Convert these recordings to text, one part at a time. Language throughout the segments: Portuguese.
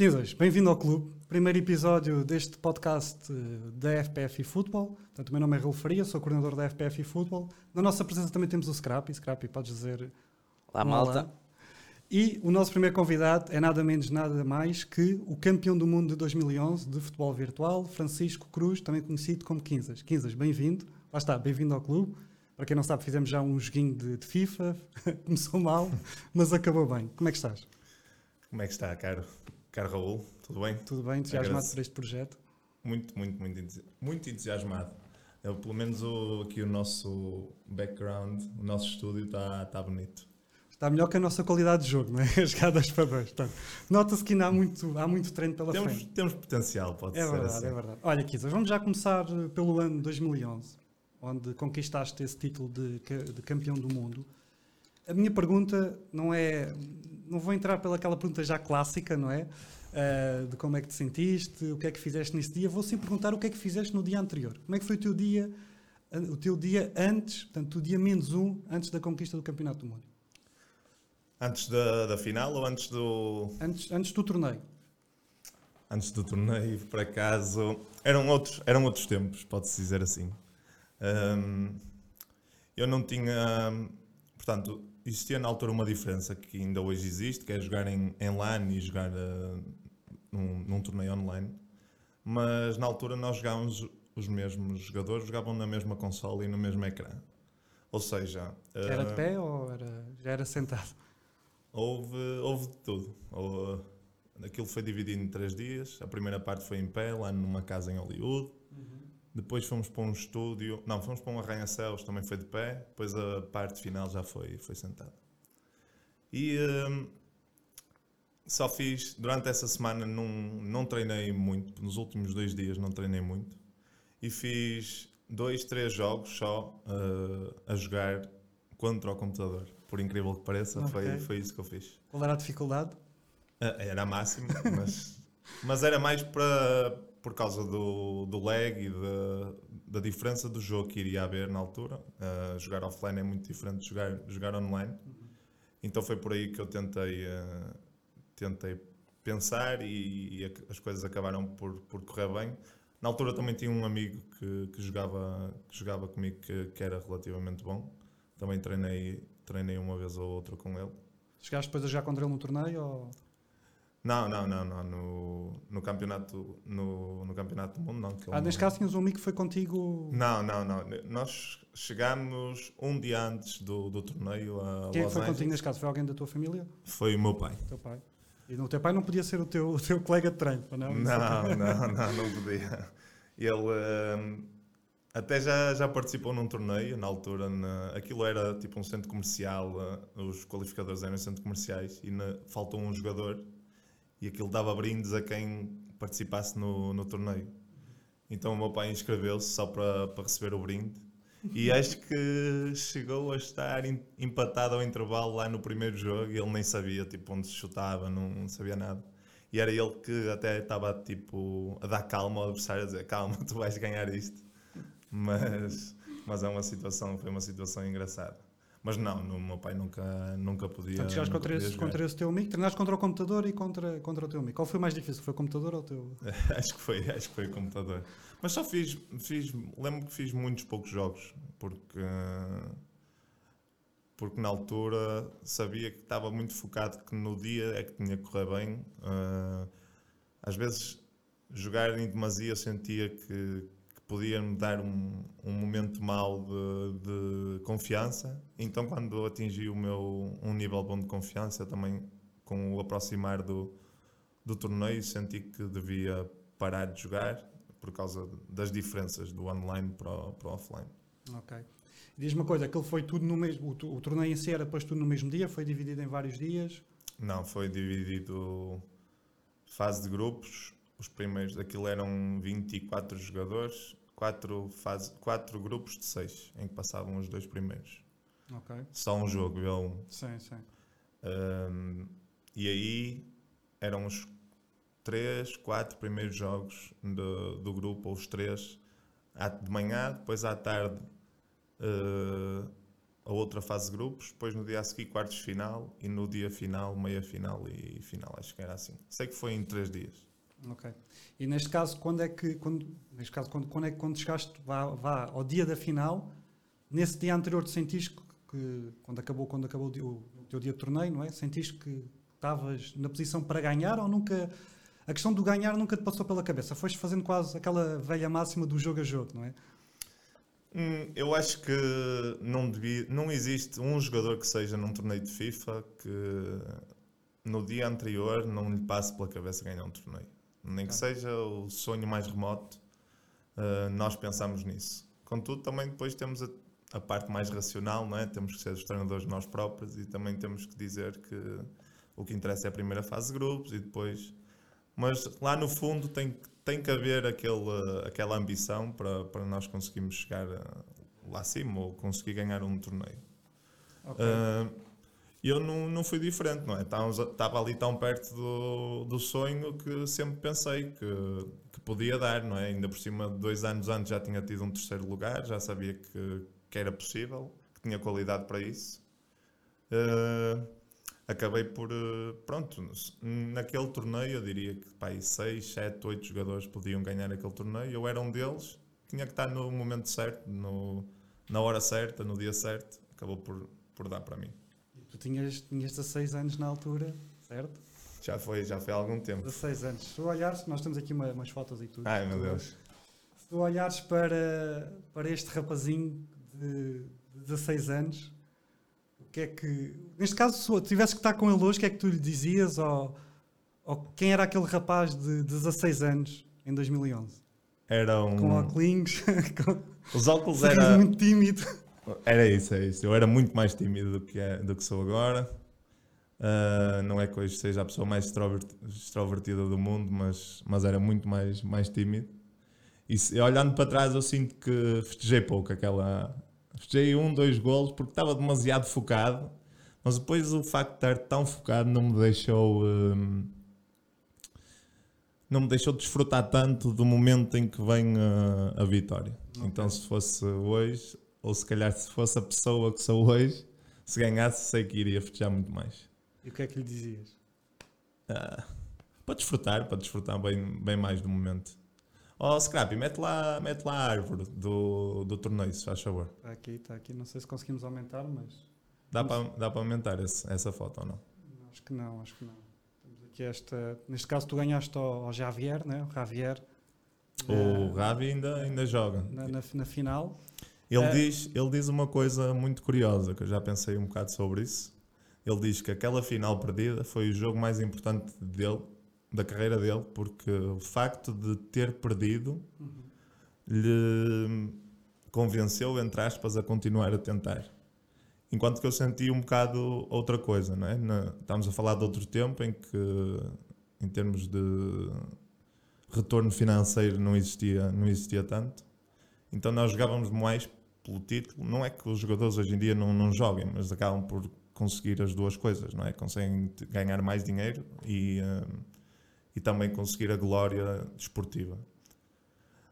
Quinzas, bem-vindo ao clube. Primeiro episódio deste podcast eh, da FPF e Futebol. Portanto, o meu nome é Raul Faria, sou coordenador da FPF e Futebol. Na nossa presença também temos o Scrappy. Scrappy, podes dizer... Olá, malta. olá. E o nosso primeiro convidado é nada menos, nada mais que o campeão do mundo de 2011 de futebol virtual, Francisco Cruz, também conhecido como Quinzas. Quinzas, bem-vindo. Lá está, bem-vindo ao clube. Para quem não sabe, fizemos já um joguinho de, de FIFA. Começou mal, mas acabou bem. Como é que estás? Como é que está, caro? Caro Raul, tudo bem? Tudo bem? Entusiasmado Agradeço. por este projeto? Muito, muito, muito, muito entusiasmado. Eu, pelo menos o, aqui o nosso background, o nosso estúdio está tá bonito. Está melhor que a nossa qualidade de jogo, não é? As jogadas para. Portanto, Nota-se que ainda há muito, há muito treino pela Temos, frente. temos potencial, pode É ser verdade, assim. é verdade. Olha, Kizas, vamos já começar eh, pelo ano 2011, onde conquistaste esse título de, de campeão do mundo. A minha pergunta não é. Não vou entrar pelaquela pergunta já clássica, não é? Eh, de como é que te sentiste, o que é que fizeste nesse dia. Vou sim perguntar o que é que fizeste no dia anterior. Como é que foi o teu dia, o teu dia antes, portanto, o dia menos um, antes da conquista do Campeonato do Mundo? Antes da, da final ou antes do, Antes, antes do torneio. antes do torneio, por acaso, eram outros, eram outros tempos, pode-se dizer assim. Hum, eu não tinha. Portanto, existia na altura uma diferença que ainda hoje existe, que é jogar em, em LAN e jogar eh, num, num torneio online. Mas na altura nós jogávamos, os mesmos jogadores jogavam na mesma consola e no mesmo ecrã. Ou seja, Era de eh, pé ou era, já era sentado? Houve, houve de tudo. Houve- aquilo foi dividido em três dias. A primeira parte foi em pé, lá numa casa em Hollywood. Depois fomos para um estúdio. Não, fomos para um arranha-céus, também foi de pé. Depois a parte final já foi, foi sentado. E hum, só fiz, durante essa semana, não, não treinei muito. Nos últimos dois dias não treinei muito. E fiz dois, três jogos só uh, a jogar contra o computador. Por incrível que pareça, foi, Ok. foi isso que eu fiz. Qual era a dificuldade? Ah, Era máximo, mas, mas era mais para, por causa do, do lag e da, da diferença do jogo que iria haver na altura. Ah, jogar offline é muito diferente de jogar, jogar online. Então foi por aí que eu tentei, ah, tentei pensar e, e as coisas acabaram por, por correr bem. Na altura também tinha um amigo que, que, jogava, que jogava comigo que, que era relativamente bom. Também treinei, treinei uma vez ou outra com ele. Chegaste depois a jogar contra ele no torneio? Ou... Não, não, não, não. No, no campeonato no, no campeonato do mundo não. Ah, neste não- caso tinhas um amigo que foi contigo. Não, não, não. Nós chegámos um dia antes do, do torneio a Quem é que Los foi contigo Angeles. neste caso? Foi alguém da tua família? Foi o meu pai. O teu pai? E no teu pai não podia ser o teu, o teu colega de treino, não? Não, não, não, não podia. Ele hum, até já, já participou num torneio na altura. Na, aquilo era tipo um centro comercial, uh, os qualificadores eram centros comerciais e na- faltou um jogador e aquilo dava brindes a quem participasse no, no torneio. Então o meu pai inscreveu-se só para, para receber o brinde. E acho que chegou a estar em- empatado ao intervalo lá no primeiro jogo e ele nem sabia tipo, onde se chutava, não, não sabia nada. E era ele que até estava tipo, a dar calma ao adversário, a dizer calma, tu vais ganhar isto. Mas, mas é uma situação, foi uma situação engraçada. Mas não, no, meu pai nunca, nunca podia. Portanto, chegaste contra esse, contra esse teu amigo, treinaste contra o computador e contra, contra o teu amigo. Qual foi mais difícil? Foi o computador ou o teu? acho que foi, acho que foi o computador. Mas só fiz, fiz, lembro que fiz muitos poucos jogos, porque porque na altura sabia que estava muito focado que no dia é que tinha que correr bem. Ah, às vezes jogar em demasia sentia que, que podia me dar um, um momento mau de, de confiança. Então quando atingi o meu um nível bom de confiança também com o aproximar do, do torneio senti que devia parar de jogar por causa das diferenças do online para o, para o offline. Ok. Diz-me uma coisa, aquilo foi tudo no mesmo. O, o torneio em si era depois tudo no mesmo dia? Foi dividido em vários dias? Não, foi dividido fase de grupos. Os primeiros, aquilo eram 24 jogadores, quatro, fase, quatro grupos de seis, em que passavam os dois primeiros. Ok. Só um jogo, eu um. Sim, sim. Um, e aí eram os três, quatro primeiros jogos do, do grupo, ou os três, de manhã, depois à tarde, uh, a outra fase de grupos, depois no dia a seguir quartos final e no dia final, meia final e final, acho que era assim. Sei que foi em três dias. Ok. E neste caso, quando é que, quando, neste caso, quando, quando é que quando chegaste vá, vá ao dia da final, nesse dia anterior te sentiste que, que quando acabou, quando acabou o, o, teu dia de torneio, não é? Sentiste que estavas na posição para ganhar ou nunca a questão do ganhar nunca te passou pela cabeça? Foste fazendo quase aquela velha máxima do jogo a jogo, não é? Hum, eu acho que não, devia, não existe um jogador que seja num torneio de FIFA que no dia anterior não lhe passe pela cabeça ganhar um torneio. Nem que seja o sonho mais remoto, uh, nós pensamos nisso. Contudo, também depois temos a, a, parte mais racional, não é? temos que ser os treinadores nós próprios e também temos que dizer que o que interessa é a primeira fase de grupos e depois. Mas lá no fundo tem, tem que haver aquele, aquela ambição para, para nós conseguirmos chegar lá acima ou conseguir ganhar um torneio. Okay. Uh, eu não, não fui diferente, não é? Estava ali tão perto do, do sonho que sempre pensei que, que podia dar, não é? Ainda por cima, dois anos antes já tinha tido um terceiro lugar, já sabia que, que era possível, que tinha qualidade para isso. Uh, acabei por, uh, pronto, naquele torneio eu diria que pá, seis, sete, oito jogadores podiam ganhar aquele torneio, eu era um deles, tinha que estar no momento certo, no, na hora certa, no dia certo, acabou por, por dar para mim. Tinhas, tinhas 16 anos na altura, certo? Já foi, já foi há algum tempo. 16 anos. Se tu olhares, nós temos aqui uma, umas fotos e tudo. Ai meu Deus. Se tu olhares para, para este rapazinho de 16 anos, o que é que. Neste caso, se tivesse que estar com ele hoje, o que é que tu lhe dizias? Ou, ou quem era aquele rapaz de 16 anos em 2011? Era um. Com óculos. com... Os óculos eram. muito tímido. Era isso, é isso. Eu era muito mais tímido do que, é, do que sou agora. Uh, não é que hoje seja a pessoa mais extrovertida do mundo, mas, mas era muito mais, mais tímido. E se, olhando para trás, eu sinto que festejei pouco aquela. Festejei um, dois golos porque estava demasiado focado, mas depois o facto de estar tão focado não me deixou. Um, não me deixou desfrutar tanto do momento em que vem a, a vitória. Okay. Então, se fosse hoje, ou se calhar se fosse a pessoa que sou hoje, se ganhasse, sei que iria festejar muito mais. E o que é que lhe dizias? Ah, para desfrutar, para desfrutar bem, bem mais do momento. Oh, Scrappy, mete lá, mete lá a árvore do, do torneio, se faz favor. Está aqui, está aqui. Não sei se conseguimos aumentar, mas. Dá para, dá para aumentar esse, essa foto ou não? Acho que não, acho que não. Temos aqui esta. Neste caso, tu ganhaste ao, ao Javier, né? o Javier. O Ravi ainda, ainda joga. Na, na, na final. Ele, é. diz, ele diz uma coisa muito curiosa, que eu já pensei um bocado sobre isso. Ele diz que aquela final perdida foi o jogo mais importante dele, da carreira dele, porque o facto de ter perdido uhum. lhe convenceu, entre aspas, a continuar a tentar. Enquanto que eu senti um bocado outra coisa, não é? Na, estamos a falar de outro tempo em que, em termos de retorno financeiro, não existia, não existia tanto. Então nós jogávamos mais pelo título. Não é que os jogadores hoje em dia não, não joguem, mas acabam por conseguir as duas coisas, não é? Conseguem ganhar mais dinheiro e, uh, e também conseguir a glória desportiva.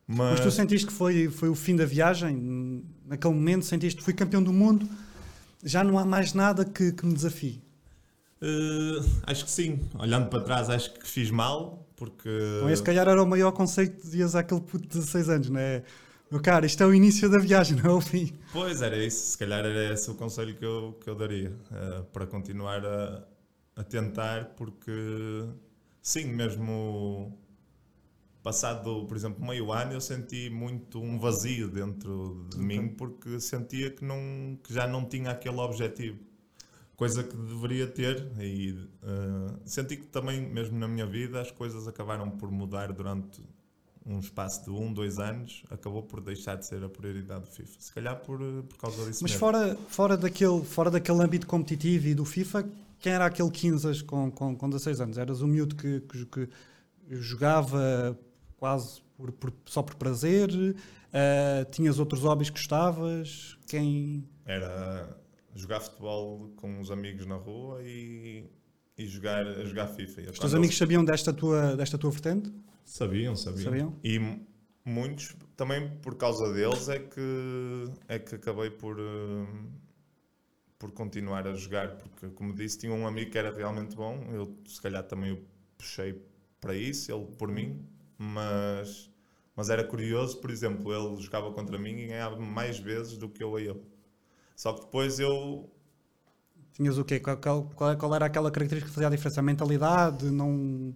Mas... mas, tu sentiste que foi, foi o fim da viagem? Naquele momento sentiste que fui campeão do mundo? Já não há mais nada que, que me desafie? Uh, acho que sim. Olhando para trás, acho que fiz mal, porque... Então esse, calhar, era o maior conceito que dizias àquele puto de 16 anos, não é? Meu cara, isto é o início da viagem, não é o fim. Pois, era isso. Se calhar era esse o conselho que eu, que eu daria. Uh, para continuar a, a tentar, porque sim, mesmo passado, por exemplo, meio ano, eu senti muito um vazio dentro de mim, porque sentia que, não, que já não tinha aquele objetivo. Coisa que deveria ter, e uh, senti que também, mesmo na minha vida, as coisas acabaram por mudar durante um espaço de um, dois anos, acabou por deixar de ser a prioridade do FIFA. Se calhar por, eh, por causa disso. Mas fora, fora, daquele, fora daquele âmbito competitivo e do FIFA, quem era aquele 15 com, com, com 16 anos? Eras um miúdo que, que, que jogava quase por, por, só por prazer? Uh, tinhas outros hobbies que gostavas? Quem. Era jogar futebol com os amigos na rua e, e jogar, jogar FIFA. Os teus amigos sabiam desta tua, desta tua vertente? Sabiam, sabiam. sabiam? E muitos, também por causa deles, é que, é que acabei por, uh, por continuar a jogar, porque, como disse, tinha um amigo que era realmente bom, eu se calhar também o puxei para isso, ele por mim, mas, mas era curioso, por exemplo, ele jogava contra mim e ganhava mais vezes do que eu a ele. Só que depois eu. Tinhas o quê? Qual, qual, qual era aquela característica que fazia a diferença? A mentalidade? Não.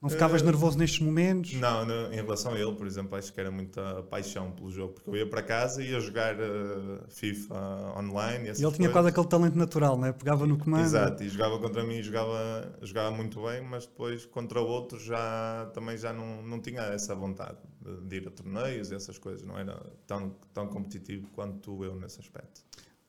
Não ficavas uh, nervoso nestes momentos? Não, no, em relação a ele, por exemplo, acho que era muita paixão pelo jogo, porque eu ia para casa e ia jogar uh, FIFA online. E, e ele tinha quase aquele talento natural, né? pegava no comando. Exato, e jogava contra mim, jogava, jogava muito bem, mas depois contra o outro já, também já não, não tinha essa vontade de, ir a torneios e essas coisas, não era tão, tão competitivo quanto eu nesse aspecto.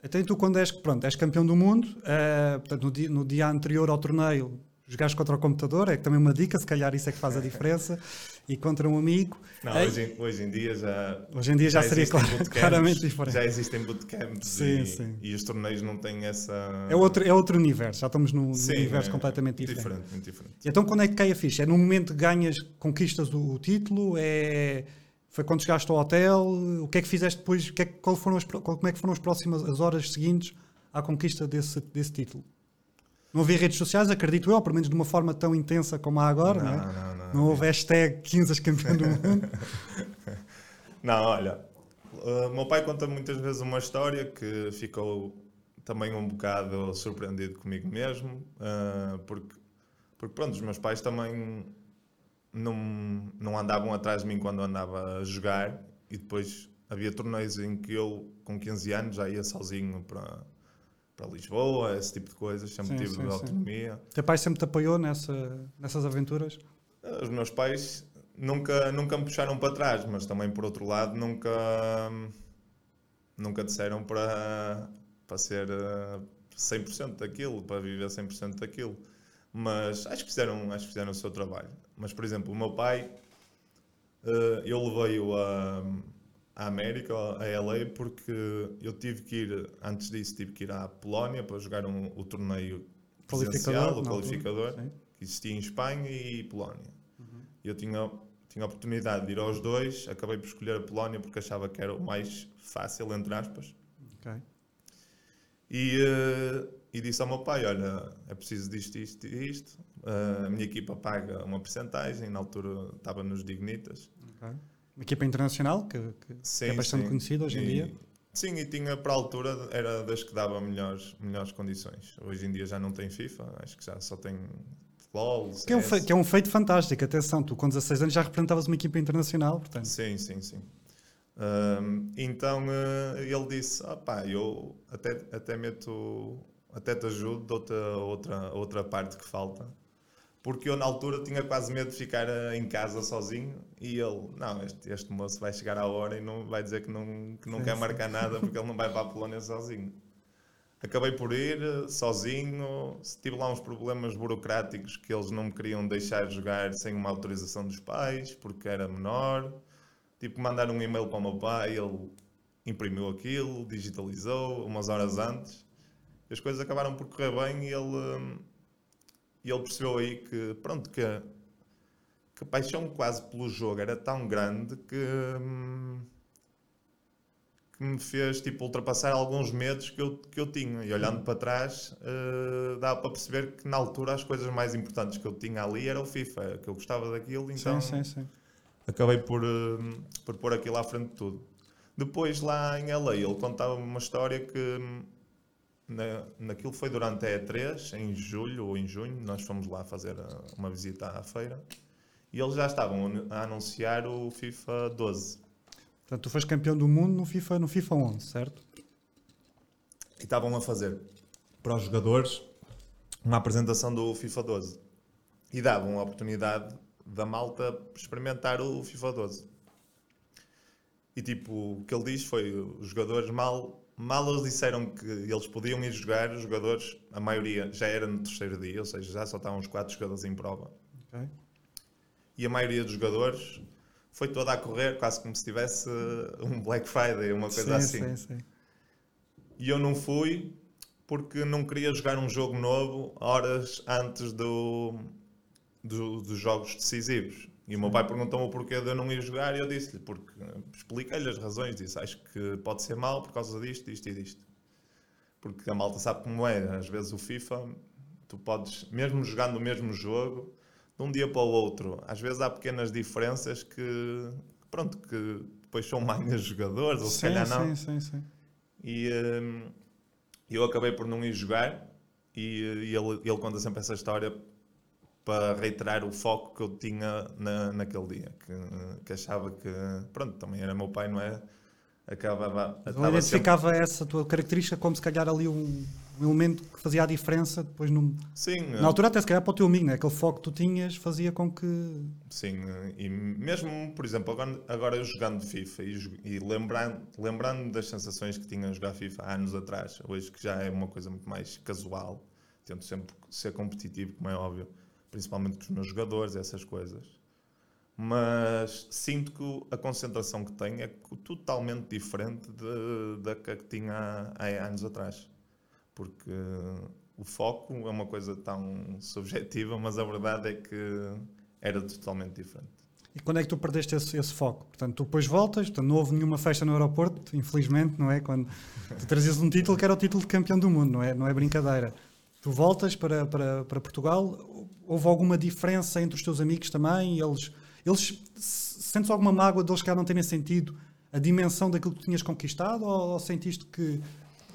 Então, tu, quando és, pronto, és campeão do mundo, uh, no, dia, no dia anterior ao torneio, jogares contra o computador, é também uma dica, se calhar isso é que faz a diferença, e contra um amigo. Não, hoje, em, hoje em dia já. Hoje em dia já, já seria claramente diferente. Já existem bootcamps sim, e, sim. e os torneios não têm essa. É outro, é outro universo, já estamos num, universo é, completamente diferente. Diferente, diferente. Então quando é que cai a ficha? É no momento que ganhas, conquistas o, o título? É. Foi quando chegaste ao hotel? O que é que fizeste depois? Que é, qual foram as, como é que foram as próximas as horas seguintes à conquista desse, desse título? Não havia redes sociais, acredito eu, pelo menos de uma forma tão intensa como há agora, não, não, é? não, não, não houve hashtag 15 campeão do mundo. não, olha, o meu pai conta muitas vezes uma história que ficou também um bocado surpreendido comigo mesmo, uh, porque, porque pronto, os meus pais também não, não andavam atrás de mim quando andava a jogar e depois havia torneios em que eu, com 15 anos, já ia sozinho para para Lisboa, esse tipo de coisas, sempre sim, tive sim, autonomia. Sim. Teu pai sempre te apoiou nessa, nessas aventuras? Os meus pais nunca, nunca me puxaram para trás, mas também por outro lado nunca, nunca disseram para, para ser 100% eh, daquilo, para viver 100% daquilo. Mas acho que, fizeram, acho que fizeram o seu trabalho. Mas, por exemplo, o meu pai, eh, eu levei-o a à América, a LA, porque eu tive que ir, antes disso, tive que ir à Polónia para jogar um, o torneio presencial, o qualificador, que existia em Espanha e Polónia. Uhum. Eu tinha, tinha a oportunidade de ir aos dois, acabei por escolher a Polónia porque achava que era o mais fácil, entre aspas. Okay. E, uh, e disse ao meu pai: Olha, é preciso disto, isto e isto. A minha equipa paga uma porcentagem, na altura estava nos Dignitas. Okay. Uma equipa internacional que, que, sim, que é bastante sim. conhecida hoje em dia. Sim, e tinha para a altura, era das que dava melhores, melhores condições. Hoje em dia já não tem FIFA, acho que já só tem LOL. Que é, um feito, que é um feito fantástico, atenção, tu com 16 anos já representavas uma equipa internacional, portanto. Sim, sim, sim. Um, então uh, ele disse: ah, pá, eu até, até meto, até te ajudo, dou-te outra, outra parte que falta porque eu na altura tinha quase medo de ficar eh, em casa sozinho e ele, não, este, este moço vai chegar à hora e não vai dizer que não, que não quer marcar nada porque ele não vai para a Polónia sozinho. Acabei por ir eh, sozinho, tive lá uns problemas burocráticos que eles não me queriam deixar jogar sem uma autorização dos pais, porque era menor. Tive que mandar um e-mail para o meu pai, ele imprimiu aquilo, digitalizou umas horas antes. As coisas acabaram por correr bem e ele hum, e ele percebeu aí que, pronto, que, que a paixão quase pelo jogo era tão grande que, hum, que me fez tipo, ultrapassar alguns medos que eu, que eu tinha. E olhando para trás, uh, dá para perceber que na altura as coisas mais importantes que eu tinha ali era o FIFA, que eu gostava daquilo, então sim, sim, sim. acabei por, uh, por pôr aquilo à frente de tudo. Depois, lá em LA, ele contava-me uma história que hum, na, naquilo foi durante a E3, em julho ou em junho, nós fomos lá fazer uma visita à feira e eles já estavam a anunciar o FIFA 12. Portanto, tu foste campeão do mundo no FIFA, no FIFA 11, certo? E estavam a fazer para os jogadores uma apresentação do FIFA 12 e davam a oportunidade da malta experimentar o FIFA 12. E tipo, o que ele diz foi: os jogadores mal Mal eles disseram que eles podiam ir jogar, os jogadores, a maioria já era no terceiro dia, ou seja, já só estavam os quatro jogadores em prova. Okay. E a maioria dos jogadores foi toda a correr, quase como se tivesse um Black Friday, uma coisa sim, assim. Sim, sim. E eu não fui porque não queria jogar um jogo novo horas antes do, do dos jogos decisivos. E o meu pai perguntou-me o porquê de eu não ir jogar e eu disse-lhe, porque expliquei-lhe as razões, disse, acho que pode ser mal por causa disto, disto e disto. Porque a malta sabe como é. Às vezes o FIFA, tu podes, mesmo jogando o mesmo jogo, de um dia para o outro, às vezes há pequenas diferenças que, pronto, que depois são mais jogadores, ou se sim, calhar não. sim, sim, sim. E hum, eu acabei por não ir jogar e, e ele, ele conta sempre essa história para reiterar o foco que eu tinha na, naquele dia, que, que achava que, pronto, também era meu pai, não é? Acabava, Ele estava sempre- identificava essa tua característica como se calhar ali um, um elemento que fazia a diferença depois no, Sim, na altura até se calhar para o teu amigo, né? aquele foco que tu tinhas fazia com que Sim, e mesmo, por exemplo, agora, agora eu jogando FIFA e, e lembrando, lembrando das sensações que tinha a jogar FIFA há anos atrás, hoje que já é uma coisa muito mais casual, tento sempre ser competitivo, como é óbvio, principalmente com os meus jogadores, essas coisas. Mas sinto que a concentração que tenho é totalmente diferente da que tinha há, há anos atrás. Porque o foco é uma coisa tão subjetiva, mas a verdade é que era totalmente diferente. E quando é que tu perdeste esse, esse foco? Portanto, tu depois voltas, portanto, não houve nenhuma festa no aeroporto, infelizmente, não é? Quando tu trazias um título que era o título de campeão do mundo, não é? Não é brincadeira. Tu voltas para, para, para Portugal, houve alguma diferença entre os teus amigos também? Eles, eles sentes alguma mágoa deles que não terem sentido a dimensão daquilo que tu tinhas conquistado ou, ou sentiste que,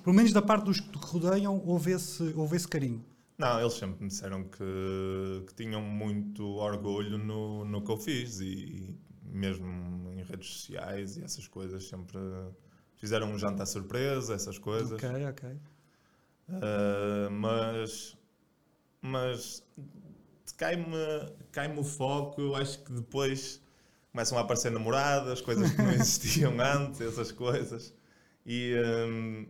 pelo menos da parte dos que te rodeiam, houve esse, houve esse carinho? Não, eles sempre me disseram que, que tinham muito orgulho no, no que eu fiz e mesmo em redes sociais e essas coisas sempre fizeram um jantar surpresa, essas coisas. Ok, ok. Uh, mas mas cai-me cai o foco, eu acho que depois começam a aparecer namoradas, coisas que não existiam antes, essas coisas. E, um,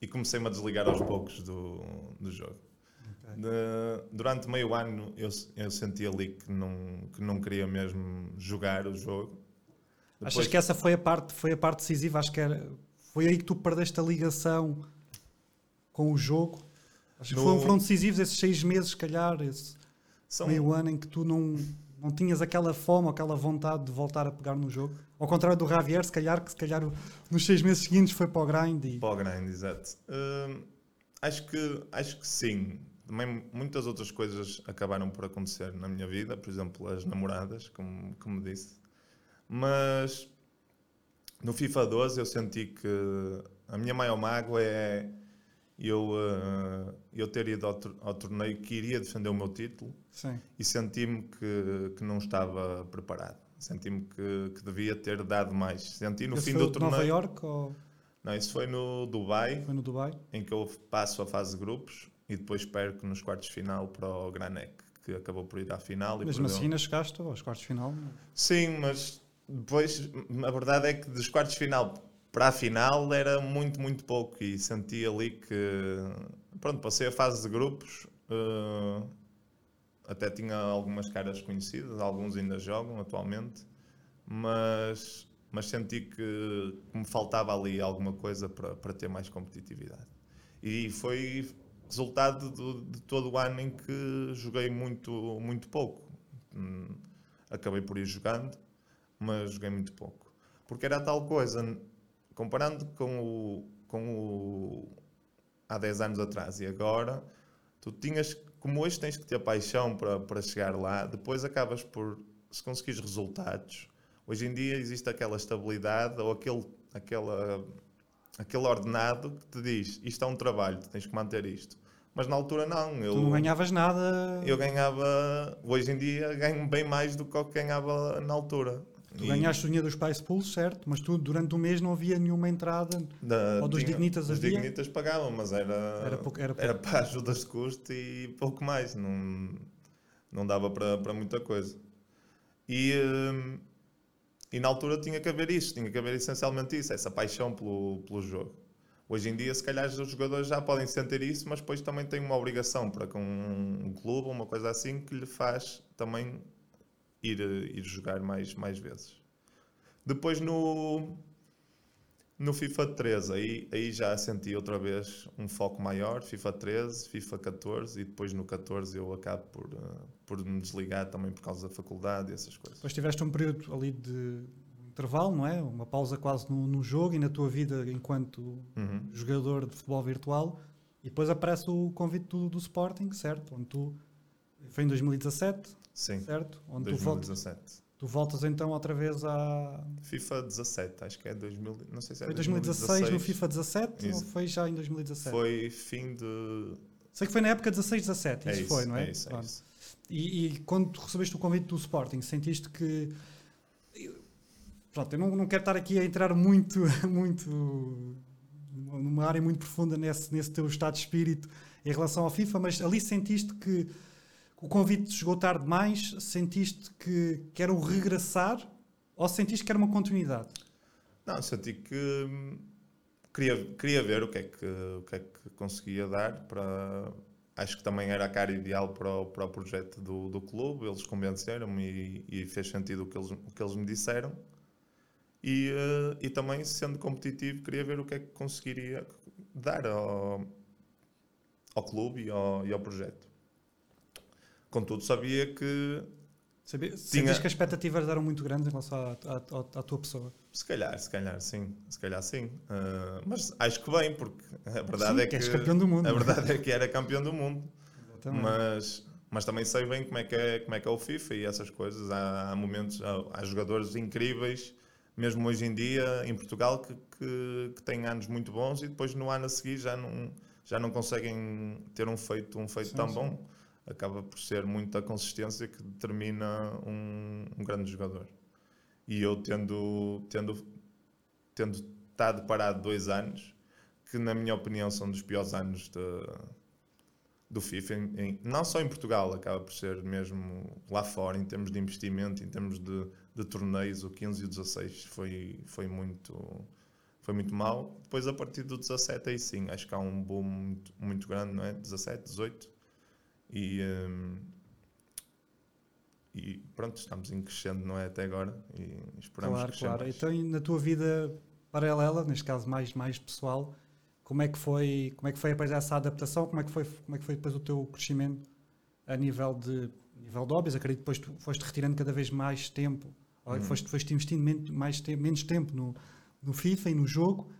e comecei-me a desligar aos poucos do, do jogo. De- durante meio ano eu, eu senti ali que não, que não queria mesmo jogar o jogo. Achas que essa foi a parte, foi a parte decisiva? Acho que era, foi aí que tu perdeste a ligação com o jogo. Acho que No- foram, foram decisivos esses seis meses, se calhar, esse são, meio ano em que tu não, não tinhas aquela fome, aquela vontade de voltar a pegar no jogo. Ao contrário do Javier, se calhar, que se calhar nos seis meses seguintes foi para o grind e Para o grind, exato. Hum, acho, que, acho que sim. Também muitas outras coisas acabaram por acontecer na minha vida, por exemplo, as namoradas, como, como disse. Mas no FIFA 12 eu senti que a minha maior mágoa é eu, uh, eu ter ido ao, ao torneio que iria defender o meu título sim. e senti-me que, que não estava preparado. Senti-me que, que devia ter dado mais. Senti no Esse fim foi do torneio. Nova York ou Não, isso foi no Dubai, foi no Dubai? em que eu passo a fase de grupos e depois perco nos quartos de final para o Granec, que acabou por ir à final. E Mesmo assim, ainda chegaste aos quartos de final. Sim, mas depois a verdade é que dos quartos de final para a final era muito, muito pouco e senti ali que pronto, passei a fase de grupos. eh, até tinha algumas caras conhecidas, alguns ainda jogam atualmente, mas, mas senti que, que me faltava ali alguma coisa para, para ter mais competitividade. E foi resultado do- de todo o ano em que joguei muito, muito pouco. Hum, Acabei por ir jogando, mas joguei muito pouco. Porque era tal coisa, comparando com o, com o há 10 anos atrás e agora, tu tinhas, como hoje tens que ter paixão para, para chegar lá, depois acabas por, se conseguires resultados, hoje em dia existe aquela estabilidade ou aquele, aquela, aquele ordenado que te diz, isto é um trabalho, tens que manter isto. Mas na altura não, eu, Tu não ganhavas nada. eu ganhava, hoje em dia ganho bem mais do que o que ganhava na altura. Tu E ganhaste o dinheiro dos Price Pools, certo? Mas tu, durante o mês, não havia nenhuma entrada. da- Ou dos tinha- dignitas Os havia? dignitas pagavam, mas era, Era pouco- era era, pouco. para ajudas de custo e pouco mais. Não, não dava para, para muita coisa. E, hum, e na altura tinha que haver isso, tinha que haver essencialmente isso, essa paixão pelo, pelo jogo. Hoje em dia, se calhar, os jogadores já podem sentir isso, mas depois também têm uma obrigação para com um clube, uma coisa assim, que lhe faz também ir, ir jogar mais, mais vezes. Depois no, no FIFA 13, aí, aí já senti outra vez um foco maior, FIFA 13, FIFA 14 e depois no 14 eu acabo por, eh, por me desligar também por causa da faculdade e essas coisas. Depois tiveste um período ali de intervalo, não é? Uma pausa quase no, no jogo e na tua vida enquanto Uhum. jogador de futebol virtual. E depois aparece o convite do, do Sporting, certo? Onde tu. Foi em 2017, Sim, certo? Onde tu voltas, 2017. tu voltas então outra vez a. FIFA 17, acho que é 2000, não sei se é Foi 2016 no FIFA 17 Isso. ou foi já em 2017? Foi fim de. Sei que foi na época 16-17, É isso, isso, foi, não é? É isso, é isso. E, e quando recebeste o convite do Sporting, sentiste que. Pronto, eu não, não quero estar aqui a entrar muito, muito numa área muito profunda nesse, nesse teu estado de espírito em relação ao FIFA, mas ali sentiste que o convite chegou tarde demais, sentiste que, que era o regressar ou sentiste que era uma continuidade? Não, senti que hum, queria, queria ver o que, é que, o que é que conseguia dar para. Acho que também era a cara ideal para o, para o projeto do, do clube. Eles convenceram-me e, e fez sentido o que eles, o que eles me disseram. E, eh, e também, sendo competitivo, queria ver o que é que conseguiria dar ao, ao clube e ao, e ao projeto. Contudo, sabia que Sabia, Tinha- Sentiste que as expectativas eram muito grandes em relação à, à- à- tua pessoa? Se calhar, se calhar sim, se calhar sim. Ah, mas acho que bem, porque a verdade Sim, é que que. és campeão do mundo. A verdade é que era campeão do mundo. Exatamente. Mas, mas também sei bem como é, que é, como é que é o FIFA e essas coisas. Há, há momentos, há, há jogadores incríveis, mesmo hoje em dia, em Portugal, que, que, que têm anos muito bons e depois no ano a seguir já não, já não conseguem ter um feito, um feito Sim, tão sim. bom. Acaba por ser muita consistência que determina um, um grande jogador. E eu tendo, tendo, tendo estado parado dois anos, que na minha opinião são dos piores anos de, do FIFA, em- em- não só em Portugal, acaba por ser mesmo lá fora, em termos de investimento, em termos de, de torneios, o 15 e o 16 foi, foi, muito, foi muito mal. Depois, a partir do 17, aí sim, acho que há um boom muito, muito grande, não é? 17, 18. E, hum, e pronto, estamos em crescendo, não é? Até agora. E esperamos Claro, crescer claro. mais. Então, na tua vida paralela, neste caso mais, mais pessoal, como é que foi, como é que foi depois essa adaptação? Como é que foi, como é que foi depois o teu crescimento a nível de nível de hobbies? Acredito que depois tu foste retirando cada vez mais tempo, ou Uhum. foste, foste investindo men- mais te- menos tempo no, no FIFA e no jogo.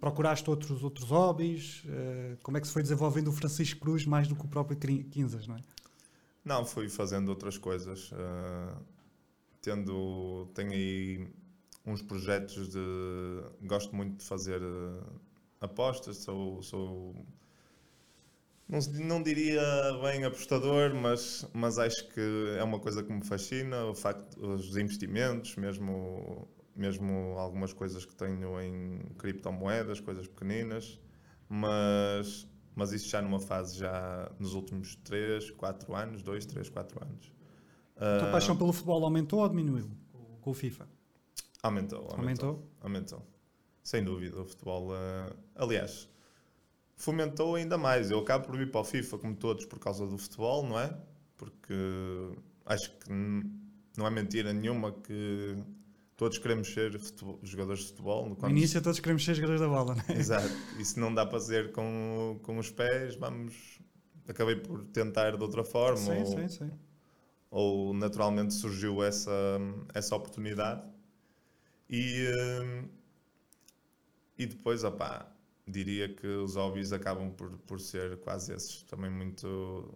Procuraste outros, outros hobbies? Ah, como é que se foi desenvolvendo o Francisco Cruz mais do que o próprio Quinzas, não é? Não, fui fazendo outras coisas. ah, tendo, tenho aí uns projetos de. Gosto muito de fazer ah, apostas. Sou. sou não, não diria bem apostador, mas, mas acho que é uma coisa que me fascina. O facto, os investimentos, mesmo, mesmo algumas coisas que tenho em criptomoedas, coisas pequeninas. Mas, mas isso já numa fase já nos últimos 3, 4 anos, 2, 3, 4 anos. A tua Ah, paixão pelo futebol aumentou ou diminuiu com- o FIFA? aumentou, aumentou, Aumentou? aumentou. Sem dúvida, o futebol. ah, aliás, fomentou ainda mais. Eu acabo por vir para o FIFA, como todos, por causa do futebol, não é? Porque acho que não é mentira nenhuma que todos queremos ser futebol- jogadores de futebol. No Quando- início todos queremos ser jogadores da bola, não é? Exato. E se não dá para ser com, com os pés, vamos. Acabei por tentar de outra forma. Sim, ou, sim, sim. ou naturalmente surgiu essa, essa oportunidade. E, hum, e depois, opá, diria que os hobbies acabam por, por ser quase esses. Também muito,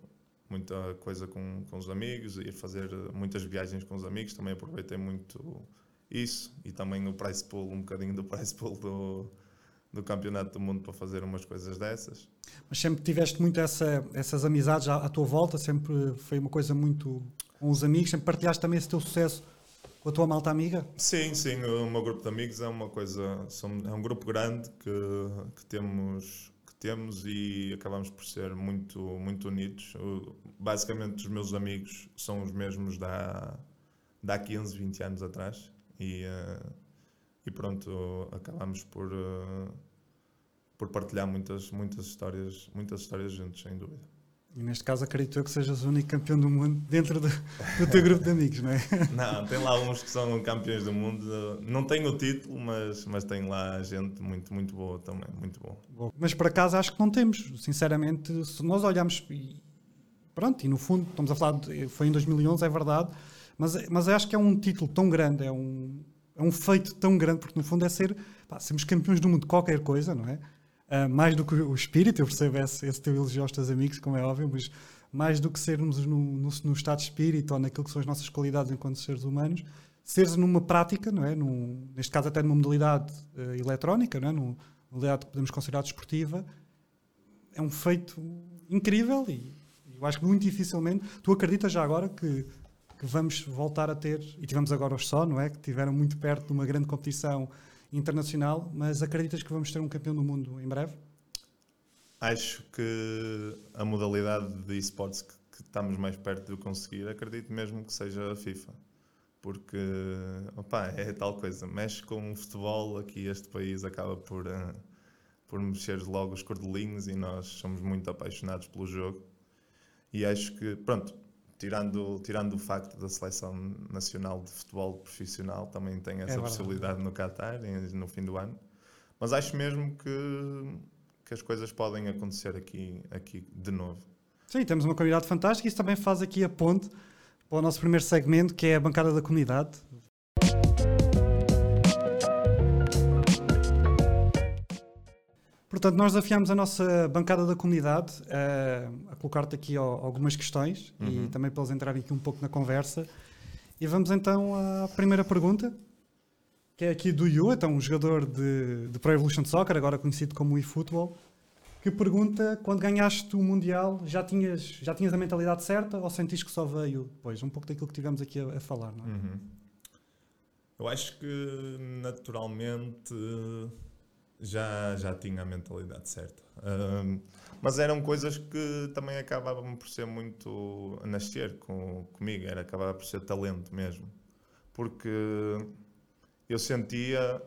muita coisa com, com os amigos, ir fazer muitas viagens com os amigos. Também aproveitei muito isso. E também o price pool, um bocadinho do price pool do, do Campeonato do Mundo para fazer umas coisas dessas. Mas sempre tiveste muito essa, essas amizades à, à tua volta, sempre foi uma coisa muito com os amigos, sempre partilhaste também esse teu sucesso com a tua malta amiga? Sim, sim, o meu grupo de amigos é uma coisa, é um grupo grande que, que temos que temos e acabamos por ser muito muito unidos. Basicamente os meus amigos são os mesmos da da há 15, 20 anos atrás e eh, e pronto, acabamos por eh, por partilhar muitas muitas histórias, muitas histórias juntos, sem dúvida. E neste caso acredito eu que sejas o único campeão do mundo dentro do, do teu grupo de amigos, não é? Não, tem lá uns que são campeões do mundo. Não tenho o título, mas, mas tem lá gente muito, muito boa também. Muito boa. Bom, Mas por acaso acho que não temos, sinceramente, se nós olharmos pronto, e no fundo estamos a falar, de, foi em 2011, é verdade, mas, mas acho que é um título tão grande, é um, é um feito tão grande, porque no fundo é ser, pá, sermos campeões do mundo de qualquer coisa, não é? Uh, mais do que o espírito, eu percebo esse, esse teu elogio aos teus amigos, como é óbvio, mas mais do que sermos no, no, no, estado de espírito ou naquilo que são as nossas qualidades enquanto seres humanos, seres numa prática, não é? Num, neste caso até numa modalidade uh, eletrónica, não é? numa modalidade que podemos considerar desportiva, é um feito incrível e eu acho que muito dificilmente. Tu acreditas já agora que, que vamos voltar a ter, e tivemos agora os só, não é? Que tiveram muito perto de uma grande competição internacional, mas acreditas que vamos ter um campeão do mundo em breve? Acho que a modalidade de esportes que, que estamos mais perto de conseguir, acredito mesmo que seja a FIFA. Porque, opa, é tal coisa, mexe com o futebol, aqui este país acaba por, uh, por mexer logo os cordelinhos e nós somos muito apaixonados pelo jogo. E acho que, pronto, tirando, tirando o facto da seleção nacional de futebol profissional, também tem essa é possibilidade no Qatar, no fim do ano. Mas acho mesmo que que as coisas podem acontecer aqui, aqui de novo. Sim, temos uma comunidade fantástica e isso também faz aqui a ponte para o nosso primeiro segmento, que é a bancada da comunidade. Portanto, nós desafiamos a nossa bancada da comunidade uh, a colocar-te aqui ó, algumas questões uhum. e também para eles entrarem aqui um pouco na conversa. E vamos então à primeira pergunta, que é aqui do Yu, então um jogador de, de Pro Evolution Soccer, agora conhecido como eFootball, que pergunta, quando ganhaste o Mundial, já tinhas, já tinhas a mentalidade certa ou sentiste que só veio depois? Um pouco daquilo que tivemos aqui a, a falar, não é? Uhum. Eu acho que naturalmente já, já tinha a mentalidade certa. Um, mas eram coisas que também acabavam por ser muito a nascer com, comigo, era acabava por ser talento mesmo. Porque eu sentia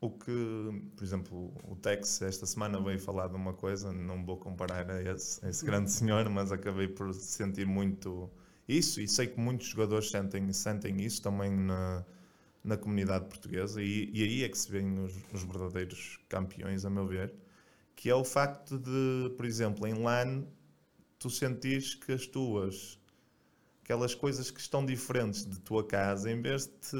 o que, por exemplo, o Tex esta semana veio falar de uma coisa, não vou comparar a esse, a esse grande senhor, mas acabei por sentir muito isso e sei que muitos jogadores sentem, sentem isso também na, na comunidade portuguesa e, e aí é que se vêem os, os, verdadeiros campeões, a meu ver, que é o facto de, por exemplo, em LAN, tu sentires que as tuas, aquelas coisas que estão diferentes de tua casa, em vez de te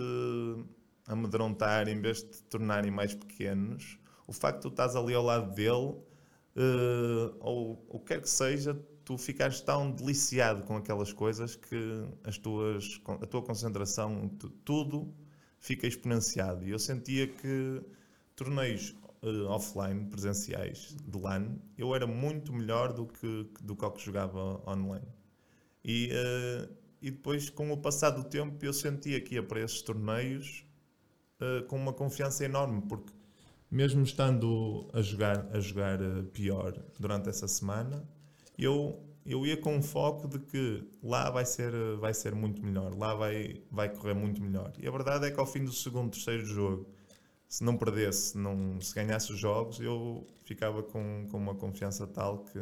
amedrontar em vez de te tornarem mais pequenos, o facto de tu estás ali ao lado dele, uh, ou o que quer que seja, tu ficares tão deliciado com aquelas coisas que as tuas, a tua concentração, tudo fica exponenciado. E eu sentia que torneios uh, offline, presenciais, de LAN, eu era muito melhor do que, do que que jogava online. E, uh, e depois, com o passar do tempo, eu sentia que ia para esses torneios uh, com uma confiança enorme, porque mesmo estando a jogar, a jogar pior durante essa semana, eu, eu ia com o foco de que lá vai ser, uh, vai ser muito melhor, lá vai, vai correr muito melhor. E a verdade é que ao fim do segundo, terceiro jogo, se não perdesse, não, se ganhasse os jogos, eu ficava com, com uma confiança tal que,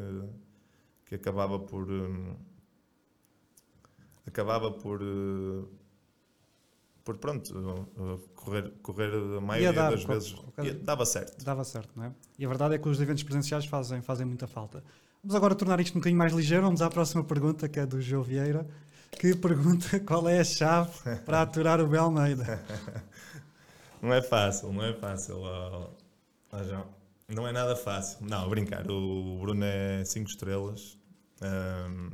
que acabava por. Um, acabava por por pronto, correr, correr a maioria dar, das vezes dava certo. Dava certo, não é? E a verdade é que os eventos presenciais fazem, fazem muita falta. Vamos agora tornar isto um bocadinho mais ligeiro. Vamos à próxima pergunta, que é do João Vieira, que pergunta qual é a chave para aturar o Belmeida. não é fácil, não é fácil. João. Não é nada fácil. Não, brincar. O Bruno é 5 estrelas. Um,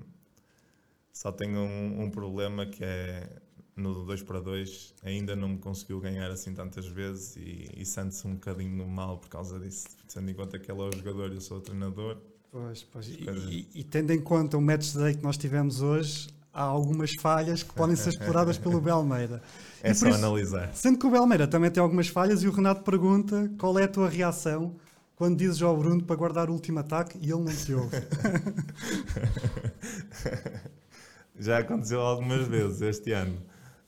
só tem um, um problema que é no 2 para 2 ainda não me conseguiu ganhar assim tantas vezes e, e sente-se um bocadinho mal por causa disso, tendo em conta que ele é o jogador e eu sou o treinador. Pois, pois. E, e, e, tendo em conta o match day que nós tivemos hoje, há algumas falhas que podem ser exploradas pelo Belmeira. É só isso, analisar. Sendo que o Belmeira também tem algumas falhas e o Renato pergunta qual é a tua reação quando dizes ao Bruno para guardar o último ataque e ele não te ouve. Já aconteceu algumas vezes este ano.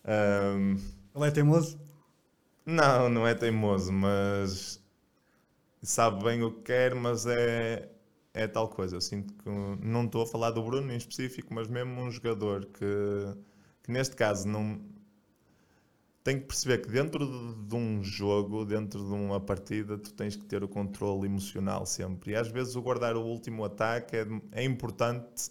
Um, Ele é teimoso? Não, não é teimoso, mas sabe bem o que quer, mas é, é tal coisa. Eu sinto que não estou a falar do Bruno em específico, mas mesmo um jogador que, que neste caso não tem que perceber que dentro de, de, um jogo, dentro de uma partida, tu tens que ter o controle emocional sempre. E às vezes o guardar o último ataque é, é importante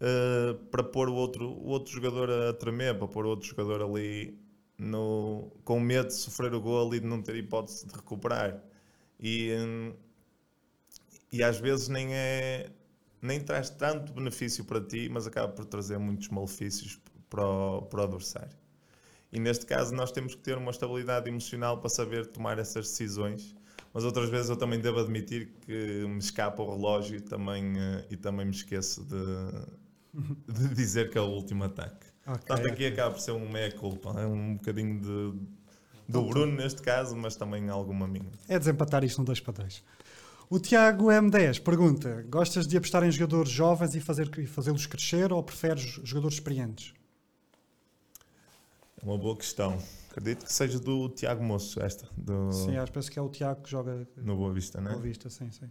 uh, para pôr o outro, o outro jogador a tremer, para pôr o outro jogador ali no, com medo de sofrer o gol e de não ter hipótese de recuperar. E, um, e às vezes nem é nem traz tanto benefício para ti, mas acaba por trazer muitos malefícios para o, para o adversário. E neste caso nós temos que ter uma estabilidade emocional para saber tomar essas decisões. Mas outras vezes eu também devo admitir que me escapa o relógio e também, uh, e também me esqueço de, de dizer que é o último ataque. Okay, Portanto, aqui okay. acaba por ser um meia-culpa. É um bocadinho de, do Bruno neste caso, mas também alguma minha. É desempatar isto um 2 para 2. O Tiago M10 pergunta: Gostas de apostar em jogadores jovens e fazer, fazê-los crescer ou preferes jogadores experientes? É uma boa questão. Acredito que seja do Tiago Moço, esta. Do... Sim, acho que é o Tiago que joga no Boa Vista, não é? Boa Vista, sim, sim.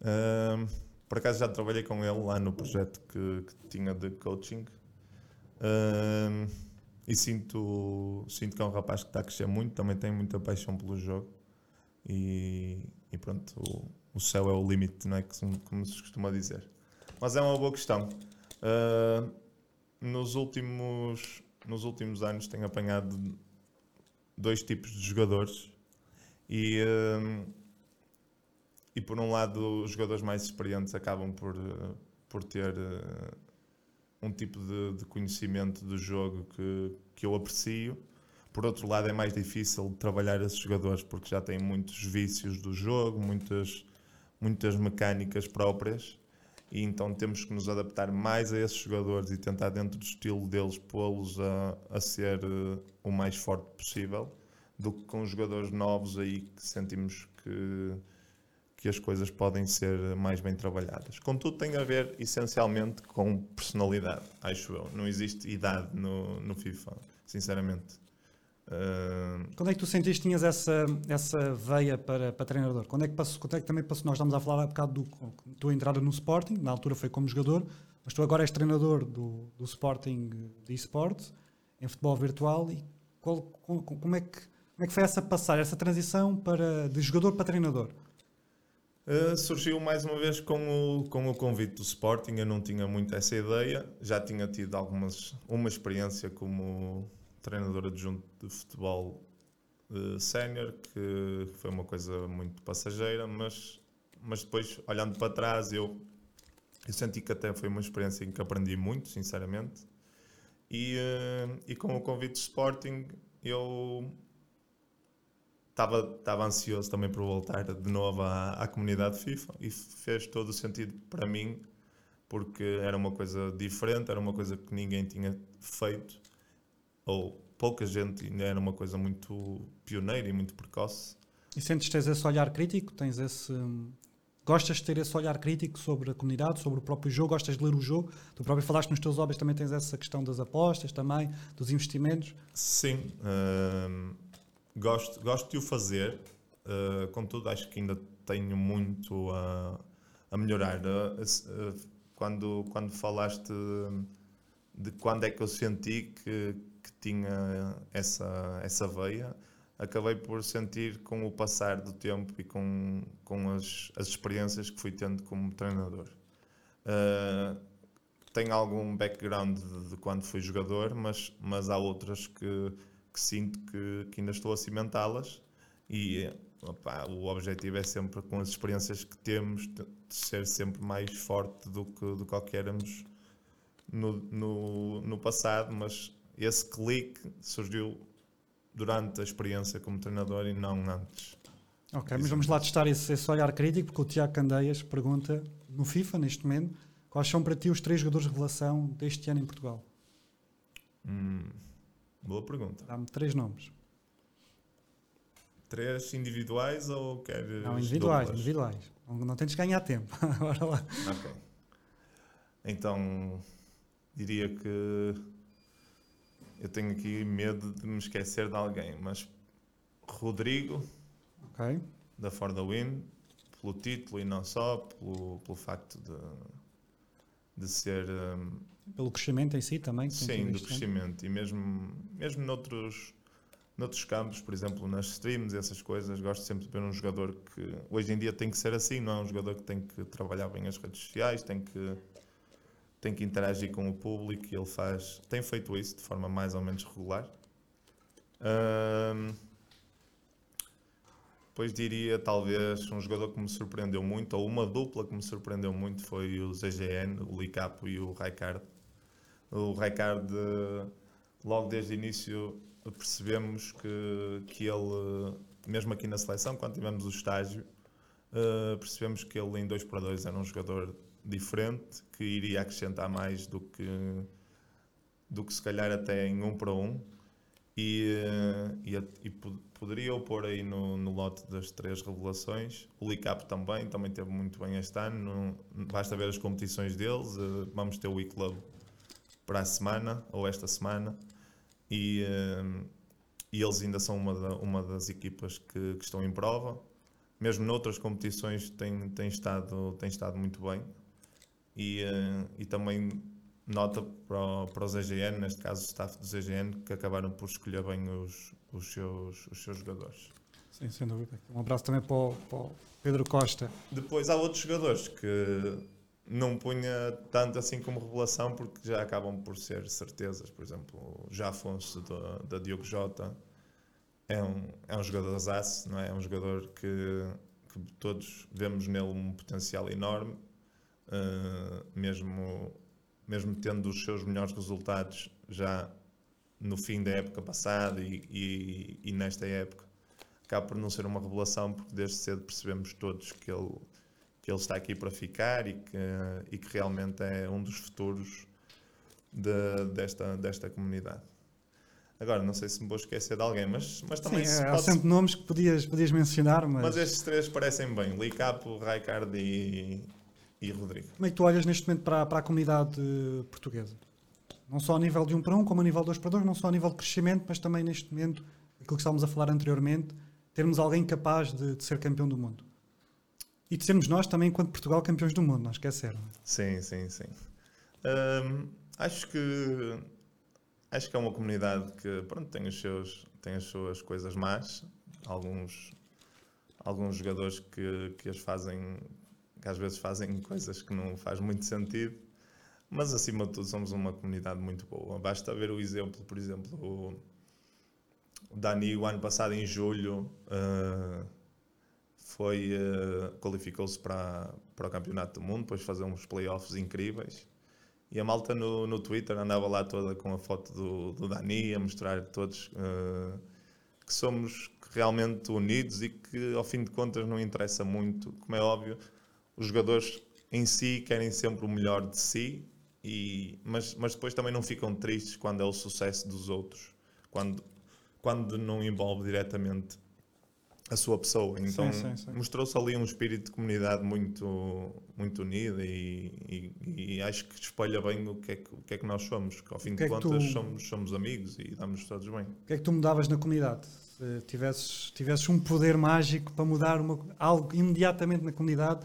Um, por acaso já trabalhei com ele lá no projeto que, que tinha de coaching. Um, e sinto, sinto que é um rapaz que está a crescer muito, também tem muita paixão pelo jogo. E, e pronto, o, o, céu é o limite, não é? Como, como, se costuma dizer. Mas é uma boa questão. Uh, nos últimos nos últimos anos tenho apanhado dois tipos de jogadores e, um, e por um lado os jogadores mais experientes acabam por, por ter uh, um tipo de, de, conhecimento do jogo que, que eu aprecio. Por outro lado é mais difícil trabalhar esses jogadores porque já têm muitos vícios do jogo, muitas, muitas mecânicas próprias e então temos que nos adaptar mais a esses jogadores e tentar, dentro do estilo deles, pô-los a, a ser uh, o mais forte possível, do que com jogadores novos aí que sentimos que, que as coisas podem ser mais bem trabalhadas. Contudo, tem a ver essencialmente com personalidade, acho eu. Não existe idade no, no FIFA, sinceramente. Uh... Quando é que tu sentiste que tinhas essa, essa veia para, para treinador? Quando é, que passou, quando é que também passou? Nós estamos a falar há bocado do tua entrada no Sporting, na altura foi como jogador, mas tu agora és treinador do, do Sporting de esportes, em futebol virtual, e qual, como, é que, como é que foi essa passagem, essa transição para, de jogador para treinador? Uh, surgiu mais uma vez com o, com o convite do Sporting, eu não tinha muito essa ideia, já tinha tido algumas, uma experiência como treinador adjunto de futebol uh, sénior, que foi uma coisa muito passageira, mas, mas depois, olhando para trás, eu, eu senti que até foi uma experiência em que aprendi muito, sinceramente. E, uh, e com o convite do Sporting, eu estava ansioso também por voltar de novo à, à comunidade FIFA e fez todo o sentido para mim, porque era uma coisa diferente, era uma coisa que ninguém tinha feito ou pouca gente, ainda era uma coisa muito pioneira e muito precoce. E sentes tens esse olhar crítico? Tens esse. Gostas de ter esse olhar crítico sobre a comunidade, sobre o próprio jogo? Gostas de ler o jogo? Tu próprio falaste nos teus hobbies, também tens essa questão das apostas, também, dos investimentos? Sim, uh, gosto, gosto de o fazer, uh, contudo, acho que ainda tenho muito a, a melhorar. Uh, quando, quando falaste de quando é que eu senti que tinha essa, essa veia, acabei por sentir com o passar do tempo e com, com as, as experiências que fui tendo como treinador. Uh, tenho algum background de, de, quando fui jogador, mas, mas há outras que, que sinto que, que ainda estou a cimentá-las e opa, o objetivo é sempre com as experiências que temos ser sempre mais forte do que, do que éramos no, no, no passado, mas esse clique surgiu durante a experiência como treinador e não antes. Ok, mas vamos lá testar esse, esse olhar crítico, porque o Tiago Candeias pergunta no FIFA, neste momento, quais são para ti os três jogadores de revelação deste ano em Portugal? Hum, boa pergunta. Dá-me três nomes. Três individuais ou queres. Não, individuais, duplas? individuais. Não, não tentes ganhar tempo. Bora lá. Ok. Então, diria que eu tenho aqui medo de me esquecer de alguém, mas Rodrigo, okay. da For the Win, pelo título e não só, pelo, pelo facto de, de ser. Um, pelo crescimento em si também? Sim, do crescimento. E mesmo, mesmo noutros, noutros campos, por exemplo, nas streams e essas coisas, gosto sempre de ver um jogador que hoje em dia tem que ser assim, não é um jogador que tem que trabalhar bem as redes sociais, tem que tem que interagir com o público e ele faz, tem feito isso de forma mais ou menos regular. Um, Depois diria talvez um jogador que me surpreendeu muito, ou uma dupla que me surpreendeu muito, foi o ZGN, o Licapo e o Raikard. O Raikard, logo desde o início, percebemos que, que ele, mesmo aqui na seleção, quando tivemos o estágio, uh, percebemos que ele em 2 para 2 era um jogador diferente, que iria acrescentar mais do que, do que se calhar até em 1 um para 1. Um e, eh, e, e poderia pôr aí no, no, lote das três revelações. O Licap também, também teve muito bem este ano. Não, basta ver as competições deles. Eh, vamos ter o Week Club para a semana, ou esta semana. E, eh, e eles ainda são uma, da, uma das equipas que, que, estão em prova. Mesmo noutras competições tem, tem, estado, tem estado muito bem. E, e também nota para, o, para os EGN, neste caso o staff dos EGN, que acabaram por escolher bem os, os, seus, os seus jogadores. Sim, sem dúvida. Um abraço também para o, para o Pedro Costa. Depois há outros jogadores que não punha tanto assim como revelação porque já acabam por ser certezas. Por exemplo, o Jafonso da, da Diogo Jota é um, é um jogador aço, não é? É um jogador que, que todos vemos nele um potencial enorme, mesmo mesmo tendo os seus melhores resultados já no fim da época passada e, e, e, nesta época, acaba por não ser uma revelação, porque desde cedo percebemos todos que ele, que ele está aqui para ficar e que, e que realmente é um dos futuros de, desta, desta comunidade. Agora, não sei se me vou esquecer de alguém, mas, mas também Sim, se há sempre nomes que podias, podias mencionar, mas... Mas estes três parecem bem, Licapo, Raikard e, e Rodrigo. Como é que tu olhas neste momento para, para a comunidade portuguesa? Não só a nível de 1 um para 1, um, como a nível de 2 para 2, não só a nível de crescimento, mas também neste momento, aquilo que estávamos a falar anteriormente, termos alguém capaz de, de ser campeão do mundo. E de sermos nós também, enquanto Portugal, campeões do mundo, não esquecer. É? Sim, sim, sim. Hum, acho que acho que é uma comunidade que pronto, tem, os seus, tem as suas coisas más, alguns, alguns jogadores que, que as fazem que às vezes fazem coisas que não faz muito sentido, mas acima de tudo somos uma comunidade muito boa. Basta ver o exemplo, por exemplo, o, Dani, o ano passado, em julho, uh, foi uh, qualificou-se para, para o Campeonato do Mundo, depois de fazer uns playoffs incríveis. E a malta no, no Twitter andava lá toda com a foto do, do Dani, a mostrar todos uh, que somos realmente unidos e que, ao fim de contas, não interessa muito, como é óbvio, os jogadores em si querem sempre o melhor de si, e, mas, mas depois também não ficam tristes quando é o sucesso dos outros, quando, quando não envolve diretamente a sua pessoa. Então mostrou-se ali um espírito de comunidade muito, muito unido e, e, e, acho que espalha bem o que, é que, o que é que nós somos, que ao fim que de é contas tu... somos, somos amigos e damos todos bem. O que é que tu mudavas na comunidade? Se tivesses, tivesses um poder mágico para mudar uma, algo imediatamente na comunidade,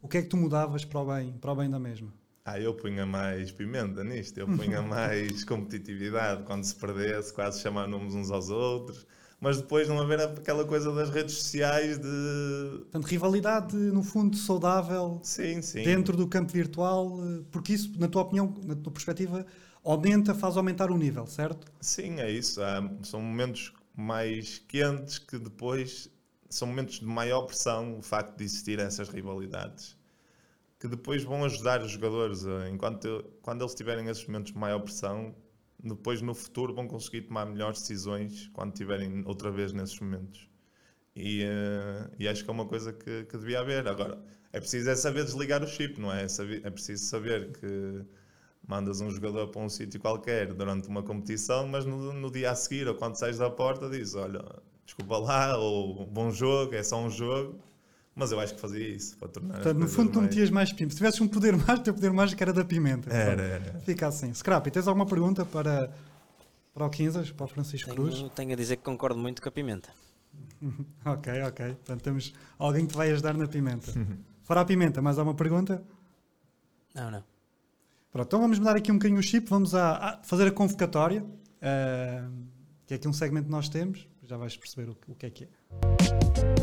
o que é que tu mudavas para o bem, para o bem da mesma? Ah, eu punha mais pimenta nisto, eu punha mais competitividade. Quando se perdesse, quase chamávamos uns aos outros. Mas depois não haver aquela coisa das redes sociais de. Portanto, rivalidade, no fundo, saudável sim, sim. dentro do campo virtual, porque isso, na tua opinião, na tua perspectiva, aumenta, faz aumentar o nível, certo? Sim, é isso. Há, são momentos mais quentes que depois são momentos de maior pressão o facto de existir essas rivalidades que depois vão ajudar os jogadores enquanto quando eles tiverem esses momentos de maior pressão depois no futuro vão conseguir tomar melhores decisões quando tiverem outra vez nesses momentos e, uh, e acho que é uma coisa que, que devia haver agora é preciso é saber desligar o chip não é? É, saber, é preciso saber que mandas um jogador para um sítio qualquer durante uma competição mas no, no dia a seguir ou quando sais da porta diz olha desculpa lá, ou bom jogo, é só um jogo. Mas eu acho que fazia isso para tornar. Portanto, no fundo, tu metias mais pimenta. Se tivesses um poder mágico, o teu poder mágico era da pimenta. Era, era. Fica assim. Scrappy, tens alguma pergunta para, para o Quinzas, para o Francisco tenho, Cruz? Tenho a dizer que concordo muito com a pimenta. ok, ok. Portanto, temos alguém que te vai ajudar na pimenta. Fora a pimenta, mais alguma pergunta? Não, não. Pronto, então vamos mudar aqui um bocadinho o chip. Vamos a, a fazer a convocatória, uh, que é aqui um segmento que nós temos já vais perceber o, que é que é.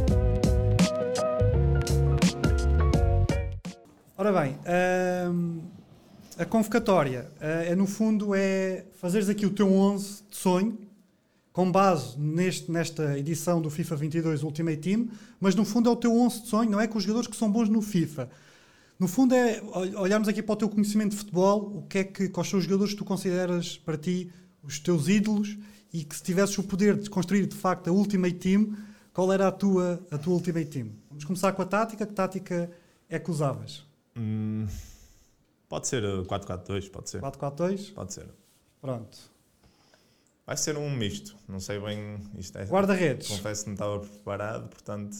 Ora bem, hum, a convocatória uh, é no fundo é fazeres aqui o teu 11 de sonho com base neste, nesta edição do FIFA 22 Ultimate Team, mas no fundo é o teu 11 de sonho, não é com os jogadores que são bons no FIFA. No fundo é ol- olharmos aqui para o teu conhecimento de futebol, o que é que, quais são os jogadores que tu consideras para ti os teus ídolos e que se tivesses o poder de construir de facto a Ultimate Team, qual era a tua, a tua Ultimate Team? Vamos começar com a tática, que tática é que usavas? Hum, pode ser uh, 4-4-2, pode ser. 4-4-2? Pode ser. Pronto. Vai ser um misto. Não sei bem. Isto é, Guarda-redes. confesso que não estava preparado, portanto.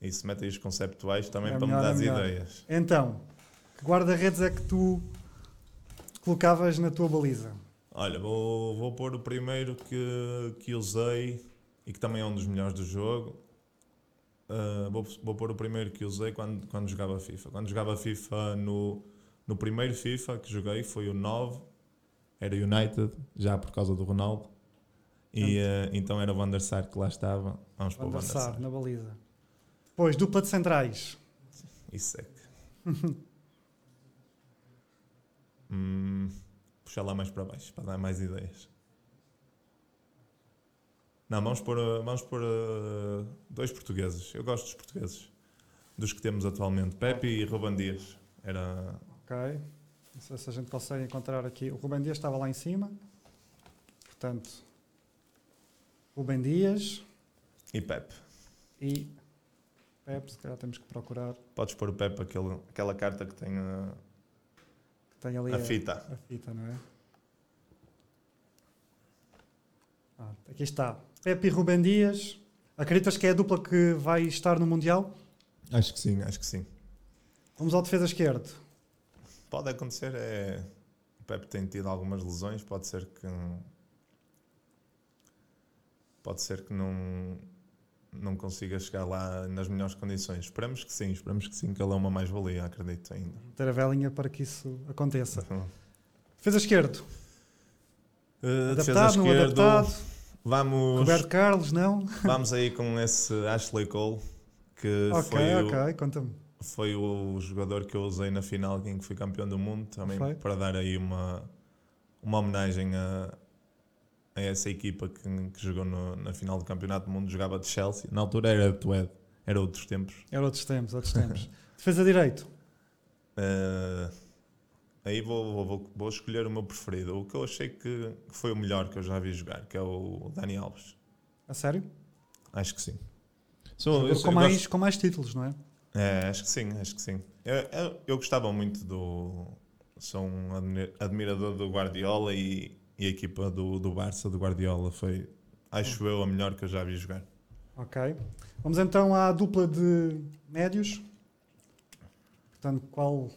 Isso mete aí os conceptuais também É para melhor, me dar é as melhor. ideias. Então, que guarda-redes é que tu colocavas na tua baliza? Olha, vou, vou pôr o primeiro que, que usei e que também é um dos melhores do jogo. Uh, vou, vou pôr o primeiro que usei quando, quando jogava FIFA. Quando jogava FIFA no, no primeiro FIFA que joguei foi o 9, era United, já por causa do Ronaldo. E uh, então era o Van der Sar que lá estava. Vamos para o Van Van der der Sar, Sar. na baliza. Depois, dupla de centrais. Isso é que. hum, puxar lá mais para baixo para dar mais ideias. Não, vamos pôr, vamos pôr uh, dois portugueses. Eu gosto dos portugueses. Dos que temos atualmente. Pepe e Ruben Dias. Era. Ok. Não sei se a gente consegue encontrar aqui. O Rubem Dias estava lá em cima. Portanto, Rubem Dias E Pepe. e Pepe, se calhar temos que procurar. Podes pôr o Pepe aquele, aquela carta que tem uh, tem ali a fita. a fita, não é? Ah, aqui está. Pepe e Rubem Dias. Acreditas que é a dupla que vai estar no Mundial? Acho que sim, acho que sim. Vamos ao defesa esquerdo. Pode acontecer, é. O Pepe tem tido algumas lesões, pode ser que. Pode ser que não, não consiga chegar lá nas melhores condições. Esperamos que sim, esperamos que sim, que ele é uma mais-valia, acredito ainda. Ter a velinha para que isso aconteça. Defesa esquerdo. Uh, defesa Adaptado, não esquerdo, adaptado. Vamos, Roberto Carlos, não? vamos aí com esse Ashley Cole, que Ok, foi, o, ok, conta-me. foi o jogador que eu usei na final em que fui campeão do mundo, também Foi. para dar aí uma, uma homenagem a, a essa equipa que, que jogou no- na final do campeonato do mundo, jogava de Chelsea. Na altura era de Tued, era outros tempos. Era outros tempos, outros tempos. Defesa direito. Uh, aí vou, vou- vou, vou escolher o meu preferido, o que eu achei que, foi o melhor que eu já vi jogar, que é o Dani Alves. A sério? Acho que sim. Jogador eu com, eu mais, gosto- com mais títulos, não é? É, acho que sim, acho que sim. Eu, eu, eu gostava muito do. Sou um admi- admirador do Guardiola e, e a equipa do, do Barça, do Guardiola, foi, acho eu, a melhor que eu já vi jogar. Ok. Vamos então à dupla de médios. Portanto, qual,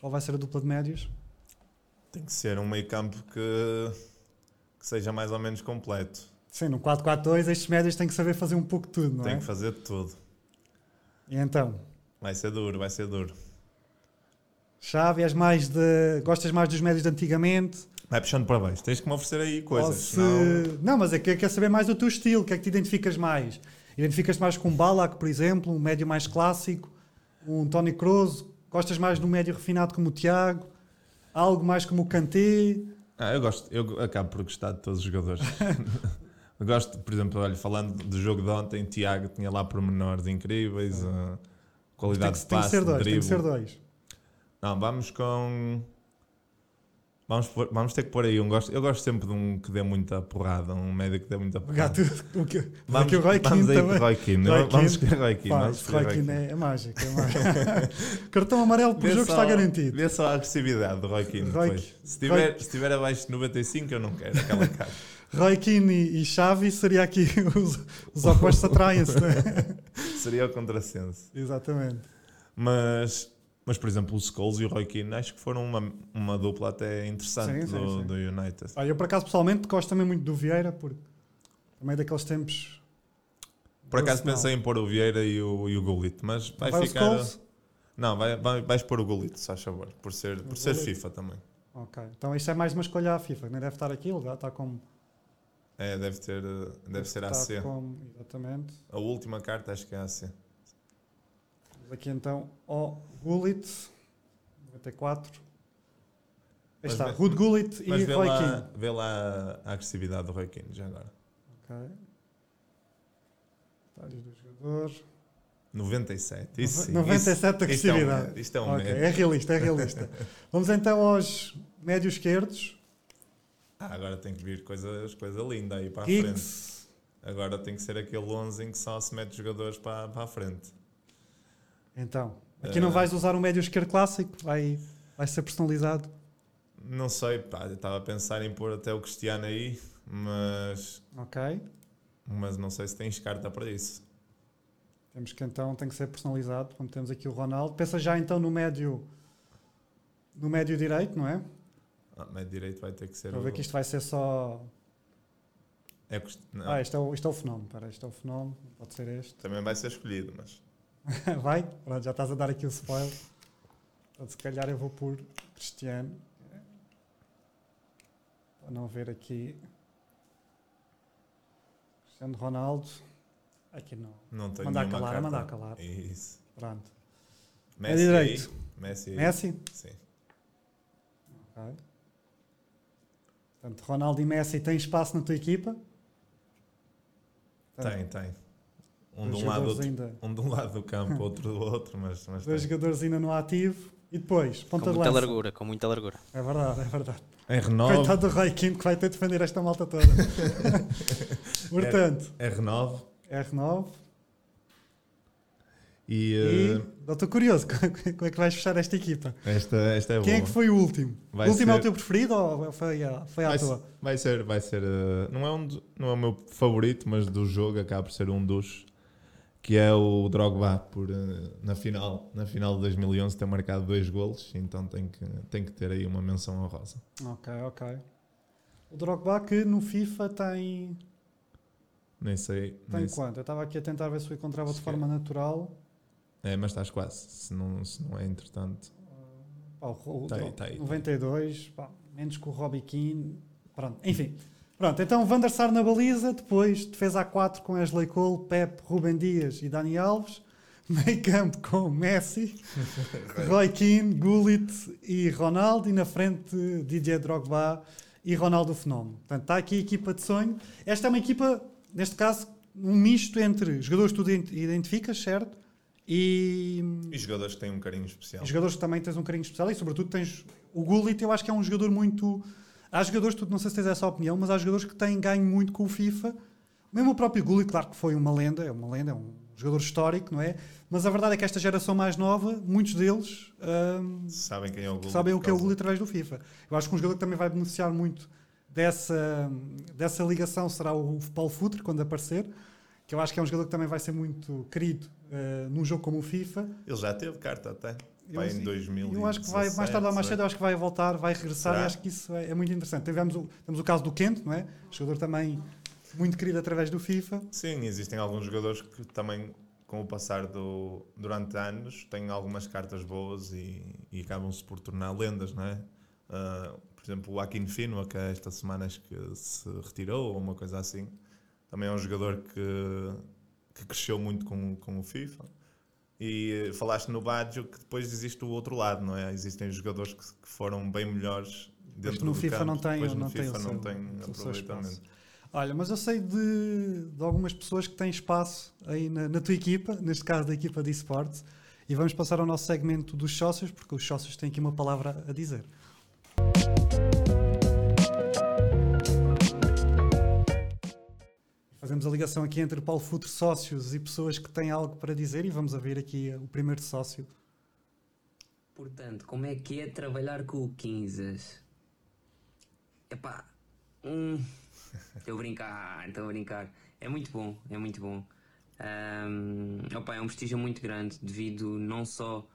qual vai ser a dupla de médios? Tem que ser um meio-campo que, que seja mais ou menos completo. Sim, no 4-4-2 estes médios têm que saber fazer um pouco de tudo, não Tem é? que fazer tudo. E então, Vai ser duro, vai ser duro. Xavi, és mais de, gostas mais dos médios de antigamente? Vai puxando para baixo. Tens que me oferecer aí coisas. se- senão- Não, mas é que eu quero saber mais do teu estilo, o que é que te identificas mais? Identificas-te mais com um Balak, por exemplo, um médio mais clássico, um Tony Kroos? Gostas mais de um médio refinado como o Tiago? Algo mais como o Kanté? Ah, eu gosto, eu acabo por gostar de todos os jogadores. eu gosto, por exemplo, olha, falando do jogo de ontem, Tiago tinha lá pormenores incríveis, a Tem qualidade que, de tem que passe, ser dois, tem que ser dois. Não, vamos com. Vamos, pôr- vamos ter que pôr aí um gosto. Eu gosto sempre de um que dê muita porrada, um médio que dê muita porrada. tudo o que, Vamos, aqui o Roy vamos aí com o. Roy Keane. Roy Vamos escolher Roy Keane. Pá, vamos Roy Roy Keane é, é mágico. É mágico. Cartão amarelo por Vê jogo só- está garantido. Vê só a agressividade do Roy Keane Roy- depois. Se estiver, se estiver abaixo de 95, eu não quero aquela cara. Roy Keane e e Xavi seria aqui os, os opostos atraem-se, não é? Seria o contrassenso. Exatamente. Mas, mas, por exemplo, o Scholes e o Roy Keane acho que foram uma, uma dupla até interessante Sim, sim, do, sim. do United. Olha, eu por acaso pessoalmente gosto também muito do Vieira, porque também daqueles tempos. Por acaso pensei em pôr o Vieira e o, e o Gullit, mas vai, Vai ficar. Não, vai, vai, vais pôr o Gullit, se faz favor, por ser, por ser Gullit. FIFA também. Ok. Então isto é mais uma escolha à FIFA, nem deve estar aqui, ele já está como. É, deve, ter, eh, deve ser AC. como- exatamente. A última carta acho que é AC. Aqui então ao Gullit, 94. Aí Mas está, vê- Rude Gullit e Roy lá, Keane. vê lá a agressividade do Roy Keane já agora. Ok. Estádios do jogador. 97. Isso sim. 97 de isso, isto é um agressividade. médio, Isto é um Ok, médio. é realista, é realista. Vamos então aos médios esquerdos. Ah, agora tem que vir coisas, coisa linda aí para a frente. Agora tem que ser aquele 11 em que só se mete jogadores para, para a frente. Então, aqui não Eh. vais usar um médio esquerdo clássico, vai, vai ser personalizado. Não sei, pá, eu estava a pensar em pôr até o Cristiano aí, mas, Ok. mas não sei se tens carta para isso. Temos que então, tem que ser personalizado, como temos aqui o Ronaldo. Pensa já então no médio no médio direito, não é? Ah, médio direito vai ter que ser Para o. ver que isto vai ser só. é o não, Ah, isto é o, isto é o fenómeno. Espera, isto é o fenómeno, pode ser este. Também vai ser escolhido, mas Vai? Pronto, já estás a dar aqui o spoiler. Então, se calhar eu vou por Cristiano. Para não ver aqui. Cristiano Ronaldo. Aqui não. não tenho Mandar calar, carta. mandar calar. Isso. Pronto. Messi direito. aí. Messi. Messi? Sim. Ok. Portanto, Ronaldo e Messi têm espaço na tua equipa? Tem, tem. Um de um lado, outro, ainda, um de um lado do campo, outro do outro, mas, mas dois tem. jogadores ainda no ativo. E depois, Com ponta de muita lança. largura, com muita largura. É verdade, é verdade. R9, Coitado do Roy Keane que vai ter de defender esta malta toda. Portanto, R9 R9. e, E eh, eu estou curioso como é que vais fechar esta equipa. esta, esta é Quem é boa. que foi o último? Vai o último é o ser- teu preferido ou foi, a- foi à vai, ser- vai ser, vai ser eh, não, é um, não é o meu favorito, mas do jogo acaba por ser um dos que é o Drogba por, eh, na, final, na final de 2011 ter marcado dois golos, então tem que, tem que ter aí uma menção honrosa. Ok, ok. O Drogba que no FIFA tem, Nem sei. tem nem sei. quanto? Eu estava aqui a tentar ver se eu encontrava de Acho que forma natural. É, mas estás quase, se não, se não é entretanto. Pá, o, o Tá aí, tá aí, tá aí. 92, pá, menos que o Robbie Keane. Pronto, enfim. Pronto, então Van der Sar na baliza, depois defesa a 4 com Ashley Cole, Pep, Rubem Dias e Dani Alves, meio campo com Messi, Roy Keane, Gullit e Ronaldo, e na frente DJ Drogba e Ronaldo Fenómeno. Portanto, está aqui a equipa de sonho. Esta é uma equipa, neste caso, um misto entre jogadores que tu ident- identificas, certo? E, E jogadores que têm um carinho especial. e jogadores que também tens um carinho especial e, sobretudo, tens o Gullit. Eu acho que é um jogador muito. Há jogadores, tu não sei se tens essa opinião, mas há jogadores que têm ganho muito com o FIFA. Mesmo o próprio Gullit, claro que foi uma lenda, é uma lenda, é um jogador histórico, não é? Mas a verdade é que esta geração mais nova, muitos deles hum, Sabem quem é o Gullit. sabem o que é o Gullit através do FIFA. Eu acho que um jogador que também vai beneficiar muito dessa, dessa ligação será o Paulo Futre, quando aparecer, que eu acho que é um jogador que também vai ser muito querido uh, num jogo como o FIFA. Ele já teve carta até. Eu, em 2000 eu acho que vai, mais tarde ou mais cedo, acho que vai voltar, vai regressar Será? e acho que isso é, é muito interessante. Tivemos o, temos o caso do Kent, não é? Jogador também muito querido através do FIFA. Sim, existem alguns jogadores que também, com o passar do, durante anos, têm algumas cartas boas e, e acabam-se por tornar lendas, não é? Ah, por exemplo, o Akin Finua, que esta semana acho que se retirou, ou uma coisa assim, também é um jogador que, que cresceu muito com, com o FIFA. E falaste no Baggio que depois existe o outro lado, não é? Existem jogadores que, que foram bem melhores dentro no do FIFA campo, não têm- depois no não FIFA o não tem aproveitamento. Olha, mas eu sei de, de algumas pessoas que têm espaço aí na, na tua equipa, neste caso da equipa de esportes, e vamos passar ao nosso segmento dos sócios, porque os sócios têm aqui uma palavra a dizer. Fazemos a ligação aqui entre Paulo Futre, sócios e pessoas que têm algo para dizer, e vamos ver aqui o primeiro sócio. Portanto, como é que é trabalhar com o 15? Epá, hum, estou a brincar, estou a brincar. É muito bom, é muito bom. Ahm, opa, é um prestígio muito grande devido não só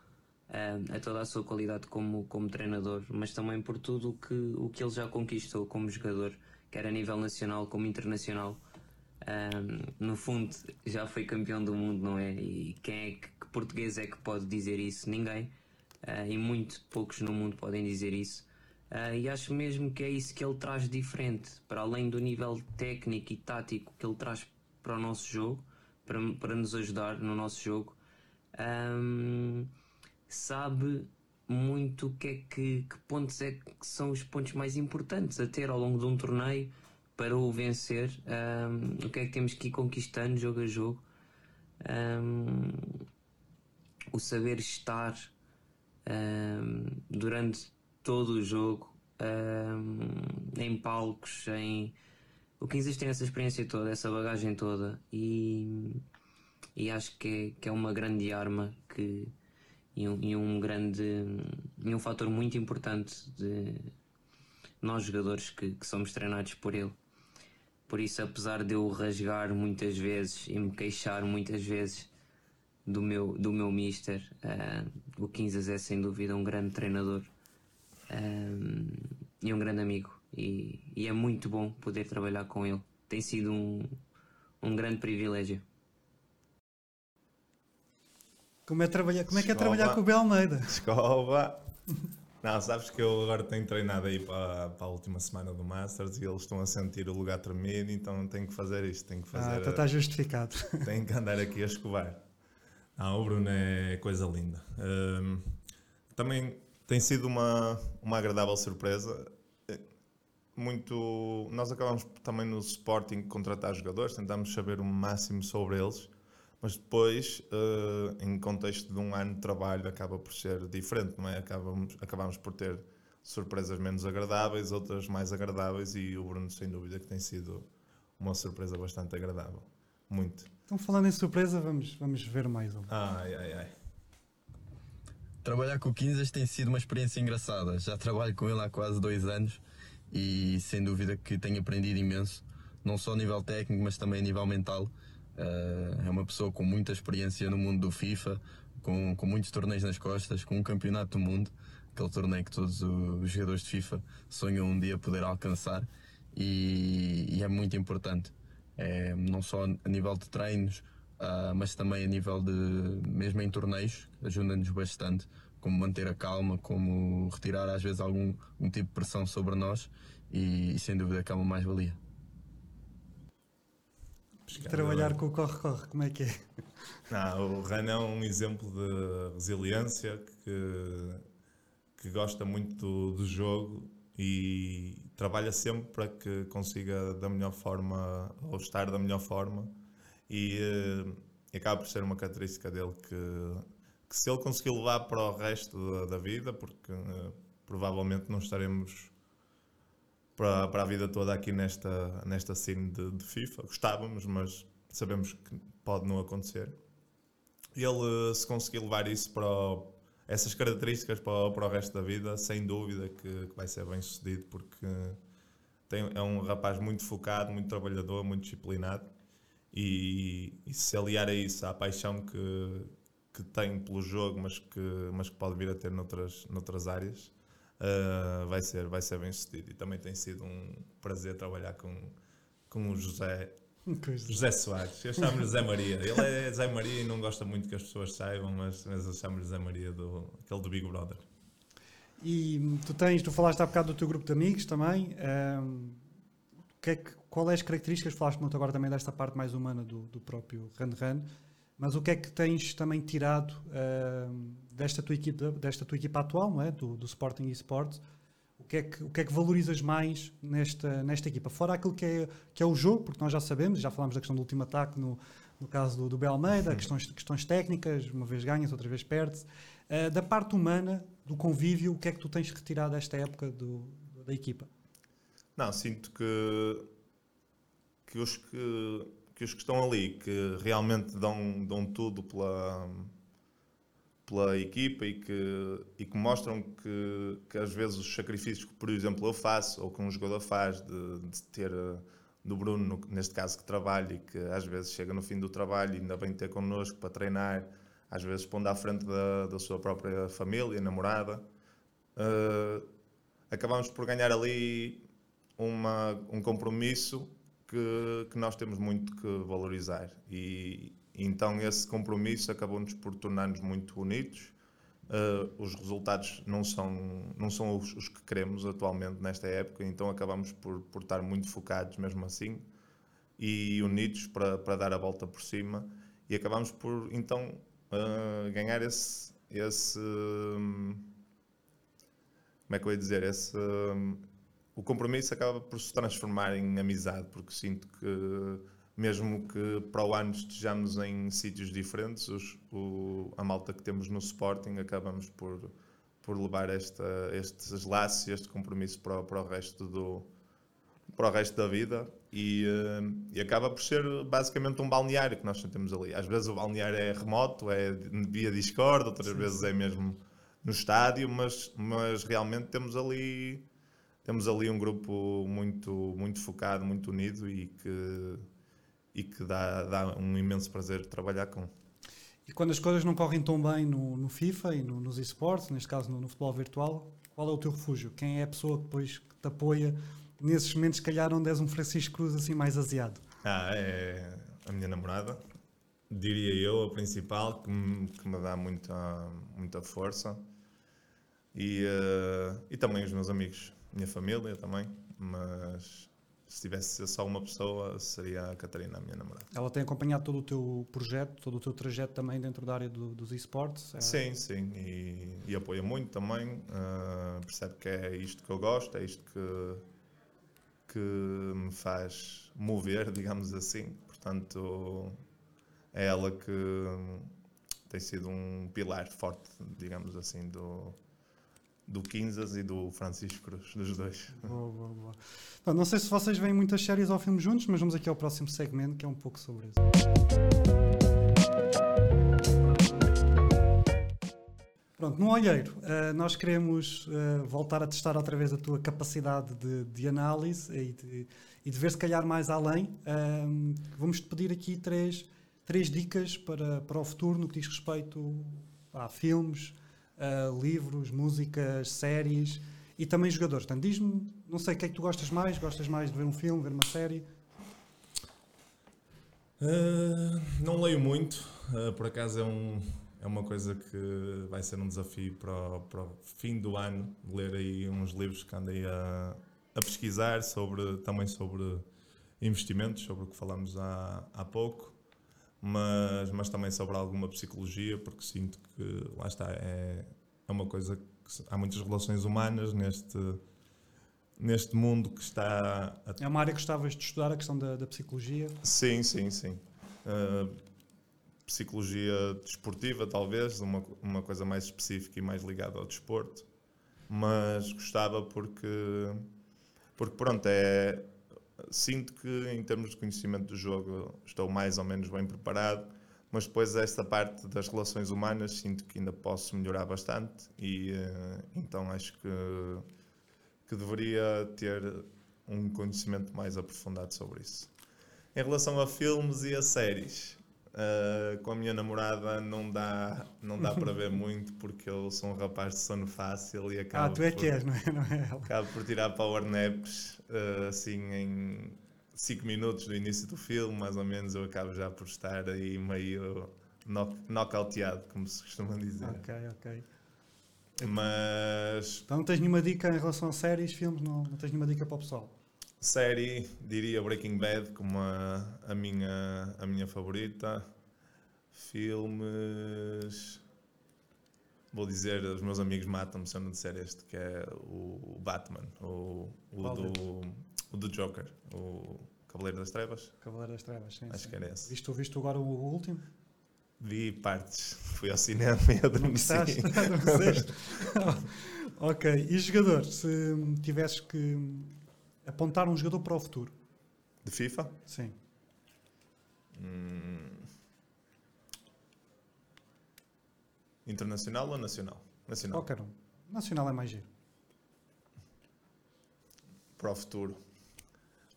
ahm, a toda a sua qualidade como, como treinador, mas também por tudo que, o que ele já conquistou como jogador, quer a nível nacional como internacional. Ahm, no fundo, já foi campeão do mundo, não é? E quem é que, que português é que pode dizer isso? Ninguém. Ah, e muito poucos no mundo podem dizer isso. Ah, e acho mesmo que é isso que ele traz diferente, para além do nível técnico e tático que ele traz para o nosso jogo, para, para nos ajudar no nosso jogo. ahm, sabe muito o que é que, que pontos é que são os pontos mais importantes a ter ao longo de um torneio para o vencer, um, o que é que temos que ir conquistando jogo a jogo, um, o saber estar um, durante todo o jogo em palcos, em o que existe essa experiência toda, essa bagagem toda e, e acho que é, que é uma grande arma que e um, e um grande e um fator muito importante de nós jogadores que, que, somos treinados por ele. Por isso, apesar de eu rasgar muitas vezes e me queixar muitas vezes do meu, do meu mister, uh, o Quinzas é sem dúvida um grande treinador um, eh, e um grande amigo. E, e, é muito bom poder trabalhar com ele. Tem sido um, um grande privilégio. Como é, trabalhar, como é que é trabalhar com o Bel Almeida? Escova! Não, sabes que eu agora tenho treinado aí para, para a última semana do Masters e eles estão a sentir o lugar tremido, então tenho que fazer isto, tenho que fazer. Ah, então está justificado. Tenho que andar aqui a escovar. Não, o Bruno é coisa linda. Um, também tem sido uma, uma agradável surpresa. Muito. Nós acabamos também no Sporting contratar jogadores, tentamos saber o máximo sobre eles mas depois, uh, em contexto de um ano de trabalho, acaba por ser diferente, não é? Acabamos, acabamos por ter surpresas menos agradáveis, outras mais agradáveis, e o Bruno, sem dúvida, que tem sido uma surpresa bastante agradável. Muito. Então, falando em surpresa, vamos, vamos ver mais um. Ai, ai, ai. Trabalhar com o Quinzas tem sido uma experiência engraçada. Já trabalho com ele há quase dois anos e sem dúvida que tenho aprendido imenso, não só a nível técnico, mas também a nível mental. Uh, é uma pessoa com muita experiência no mundo do FIFA, com, com muitos torneios nas costas, com um campeonato do mundo, aquele torneio que todos os jogadores de FIFA sonham um dia poder alcançar e, e é muito importante. É, não só a nível de treinos, uh, mas também a nível de, mesmo em torneios, ajuda-nos bastante, como manter a calma, como retirar às vezes algum, algum tipo de pressão sobre nós e, e sem dúvida que é uma mais-valia. Trabalhar com o corre-corre, como é que é? Não, o Ran é um exemplo de resiliência que, que gosta muito do, do jogo e trabalha sempre para que consiga da melhor forma ou estar da melhor forma e, e eh, acaba por ser uma característica dele que, que se ele conseguir levar para o resto da, da vida, porque uh, provavelmente não estaremos para, para a vida toda aqui nesta, nesta cena de, de, FIFA. Gostávamos, mas sabemos que pode não acontecer. Ele, se conseguir levar isso para o, essas características para, para o resto da vida, sem dúvida que, que vai ser bem sucedido, porque tem, é um rapaz muito focado, muito trabalhador, muito disciplinado. E, e se aliar a isso à paixão que, que tem pelo jogo, mas que, mas que pode vir a ter noutras, noutras áreas, uh, vai, ser, vai ser bem sucedido. E também tem sido um prazer trabalhar com, com o José. José Soares, eu chamo-lhe José Maria. Ele é José Maria e não gosta muito que as pessoas saibam, mas, mas eu chamo-lhe José Maria, do, aquele do Big Brother. E tu tens, tu falaste há bocado do teu grupo de amigos também. Um, que é que, qual é as características? Falaste muito agora também desta parte mais humana do, do próprio Run Run, mas o que é que tens também tirado uh, desta, tua equipa, desta tua equipa atual, não é? do, do Sporting Esports? O que, é que, o que é que valorizas mais nesta, nesta equipa? Fora aquilo que é, que é o jogo, porque nós já sabemos, já falámos da questão do último ataque no, no caso do, do Belmeida, questões, questões técnicas, uma vez ganhas, outra vez perdes. Uh, da parte humana, do convívio, o que é que tu tens retirado desta época do, da equipa? Não, sinto que, que os que que os que estão ali, que realmente dão, dão tudo pela, pela equipa e que, e que mostram que, que às vezes os sacrifícios que, por exemplo, eu faço ou que um jogador faz de, de ter do Bruno, neste caso, que trabalha e que às vezes chega no fim do trabalho e ainda vem ter connosco para treinar, às vezes pondo à frente da, da sua própria família, namorada. Uh, acabamos por ganhar ali uma, um compromisso que, que nós temos muito que valorizar. E, então esse compromisso acabou-nos por tornar-nos muito unidos. Uh, os resultados não são, não são os, os, que queremos atualmente nesta época, então acabamos por, por estar muito focados mesmo assim e unidos para, para dar a volta por cima e acabamos por então uh, ganhar esse, esse, um, como é que eu ia dizer, esse, hum, o compromisso acaba por se transformar em amizade, porque sinto que mesmo que para o ano estejamos em sítios diferentes, os, o, a malta que temos no Sporting acabamos por, por levar esta, estes laços e este compromisso para, o- para o resto do para o resto da vida e, eh, e acaba por ser basicamente um balneário que nós temos ali. Às vezes o balneário é remoto, é via Discord, outras vezes é mesmo no estádio, mas, mas realmente temos ali temos ali um grupo muito muito focado, muito unido e que e que dá, dá um imenso prazer trabalhar com. E quando as coisas não correm tão bem no, no FIFA e no- nos esportes, neste caso no, no futebol virtual, qual é o teu refúgio? Quem é a pessoa que depois que te apoia nesses momentos, se calhar, onde és um Francisco Cruz assim mais aziado? Ah, é a minha namorada, diria eu, a principal, que me, que me dá muita, muita força. E, eh, e também os meus amigos, minha família também. Mas se tivesse só uma pessoa, seria a Catarina, a minha namorada. Ela tem acompanhado todo o teu projeto, todo o teu trajeto também dentro da área do- dos esportes? É- Sim, sim, e, e apoia muito também. eh, percebe que é isto que eu gosto, é isto que, que me faz mover, digamos assim. Portanto, é ela que tem sido um pilar forte, digamos assim, do, do Quinzas e do Francisco Cruz, dos dois. Boa, boa, boa. Bom, não sei se vocês veem muitas séries ou filmes juntos, mas vamos aqui ao próximo segmento que é um pouco sobre isso. Pronto, no olheiro, eh, nós queremos eh, voltar a testar outra vez a tua capacidade de, de análise e de, e de ver se calhar mais além. Ahm, Vamos-te pedir aqui três, três dicas para, para o futuro no que diz respeito a filmes, a livros, músicas, séries e também jogadores. Portanto, diz-me, não sei o que é que tu gostas mais, gostas mais de ver um filme, ver uma série? Uh, não leio muito, uh, por acaso é, um, é uma coisa que vai ser um desafio para o, para o fim do ano, ler aí uns livros que andei a, a pesquisar sobre, também sobre investimentos, sobre o que falámos há, há pouco, mas, mas também sobre alguma psicologia, porque sinto que, lá está, é, é uma coisa que há muitas relações humanas neste, neste mundo que está a É uma área que gostavas de estudar, a questão da, da psicologia. Sim, sim, sim. Uh, psicologia desportiva, talvez, uma, uma coisa mais específica e mais ligada ao desporto, mas gostava porque, porque pronto, é, sinto que em termos de conhecimento do jogo estou mais ou menos bem preparado, mas depois esta parte das relações humanas sinto que ainda posso melhorar bastante e uh, então acho que, que deveria ter um conhecimento mais aprofundado sobre isso. Em relação a filmes e a séries, uh, com a minha namorada não dá, não dá para ver muito porque eu sou um rapaz de sono fácil e acabo, Ah, tu é por, que és, não é? Não é ela. acabo por tirar power naps uh, assim em 5 minutos do início do filme, mais ou menos eu acabo já por estar aí meio knock, knockouteado, como se costuma dizer. Ok, ok. Mas Então não tens nenhuma dica em relação a séries, filmes, não, não tens nenhuma dica para o pessoal? Série, diria Breaking Bad como a, a, minha, a minha favorita. Filmes. Vou dizer, os meus amigos matam-me se eu não disser este, que é o Batman, o, o, do, o do Joker, o Cavaleiro das Trevas. Cavaleiro das Trevas, sim. Acho sim. que era esse. Viste, viste agora o último? Vi partes, fui ao cinema e Não adormeci. gostaste? Adormeceste? ok. E jogador, se tivesses que apontar um jogador para o futuro? De FIFA? Sim. Hum. Internacional ou nacional? Nacional. Qualquer um. Nacional é mais giro. para o futuro.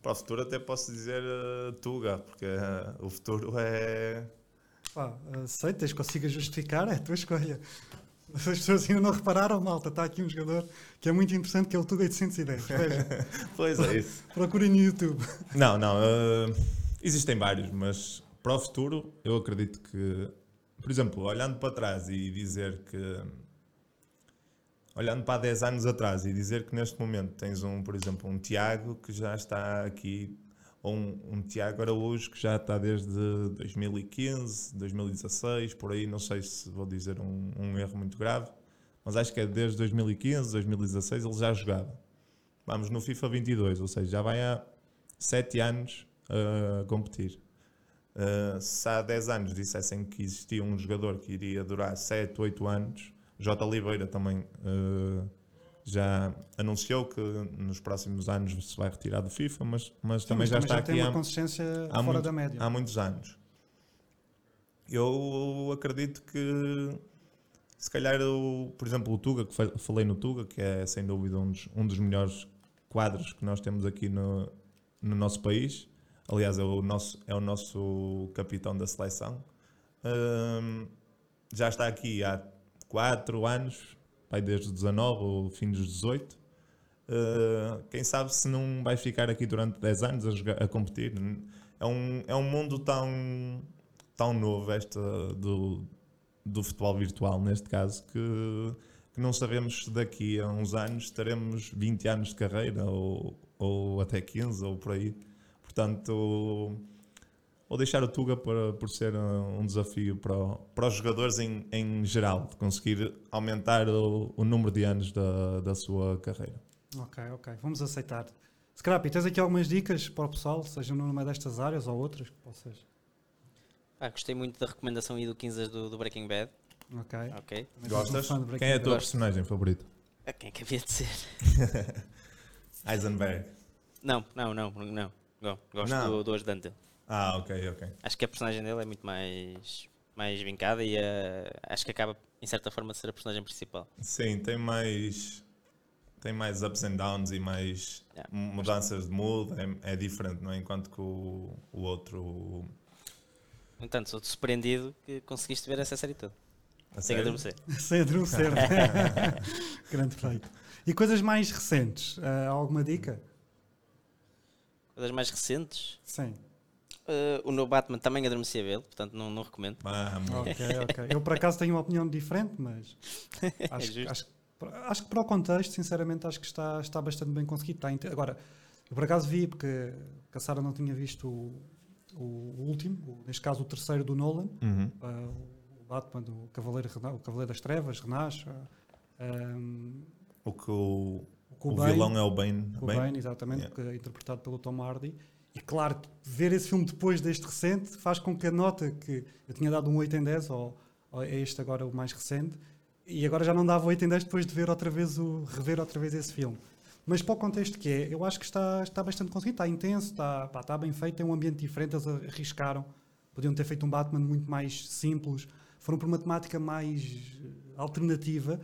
Para o futuro até posso dizer eh, Tuga, porque eh, o futuro é... Pá, aceitas, consigas justificar, é a tua escolha. As pessoas ainda não repararam, malta, está aqui um jogador que é muito interessante, que é o Tuga 810. Vejam, Pois é isso. procurem no YouTube. Não, não, eh, existem vários, mas para o futuro eu acredito que, por exemplo, olhando para trás e dizer que... Olhando para há 10 anos atrás e dizer que neste momento tens um, por exemplo, um Tiago que já está aqui, ou um, um Tiago Araújo que já está desde 2015, 2016, por aí, não sei se vou dizer um, um erro muito grave, mas acho que é desde 2015, 2016 ele já jogava. Vamos no FIFA 22, ou seja, já vai há 7 anos a competir. Uh, se há 10 anos dissessem que existia um jogador que iria durar 7, 8 anos, J. Oliveira também uh, já anunciou que nos próximos anos se vai retirar do FIFA, mas, mas Sim, também mas já está tem aqui uma há, consistência há fora muito- da média. há muitos anos. Eu acredito que se calhar, o, por exemplo, o Tuga, que fa- falei no Tuga, que é sem dúvida um dos, um dos melhores quadros que nós temos aqui no, no nosso país. Aliás, é o nosso, é o nosso capitão da seleção. Hum, já está aqui há 4 anos, vai desde os 19 ou fim dos 18. Uh, quem sabe se não vai ficar aqui durante 10 anos a, jogar- a competir. É um, é um mundo tão, tão novo esta do, do futebol virtual, neste caso, que, que não sabemos se daqui a uns anos teremos 20 anos de carreira ou, ou até 15 ou por aí. Portanto, vou deixar o Tuga por, por ser um desafio para, para os jogadores em, em geral, de conseguir aumentar o, o número de anos da, da sua carreira. Ok, ok. Vamos aceitar. Scrappy, tens aqui algumas dicas para o pessoal, seja numa destas áreas ou outras que possas. Pá, gostei muito da recomendação e do 15 do, do Breaking Bad. Ok. Ok. Também sou um Gostas? Breaking Quem é a tua Gosto. personagem favorita? A quem é que havia de ser? Eisenberg. Não, não, não, não. Go- Gosto Não. do, do ajudante dele. Ah, ok, ok. Acho que a personagem dele é muito mais, mais vincada e eh, acho que acaba, em certa forma, de ser a personagem principal. Sim, tem mais. Tem mais ups and downs e mais Yeah. mudanças de mood, é, é diferente, não é? Enquanto que o, o outro. entanto, sou surpreendido que conseguiste ver essa série toda. a Sem adormecer. Sem adormecer. Grande feito. E coisas mais recentes? Ah, alguma dica? Coisas mais recentes. Sim. Eh, o novo Batman também adormeci a vê-lo, portanto não, não recomendo. Vamos. Ok, ok. Eu por acaso tenho uma opinião diferente, mas acho, É acho, acho que para o contexto, sinceramente, acho que está, está bastante bem conseguido. Está inte- Agora, eu por acaso vi, porque a Sara não tinha visto o, o último, o- neste caso o terceiro do Nolan, Uhum. ah, o Batman, do Cavaleiro, o Cavaleiro das Trevas, Renasce. ah, ahm, O que o, o o Bane, vilão é o Bane. o Bane? Bane, exatamente, Yeah. que é interpretado pelo Tom Hardy. E claro, ver esse filme depois deste recente faz com que a nota que eu tinha dado um 8 em 10, ou, ou é este agora o mais recente, e agora já não dava 8 em 10 depois de ver outra vez o, rever outra vez esse filme. Mas para o contexto que é, eu acho que está, está bastante conseguido, está intenso, está, pá, está bem feito, tem um ambiente diferente, eles arriscaram. Podiam ter feito um Batman muito mais simples, foram por uma temática mais eh, alternativa.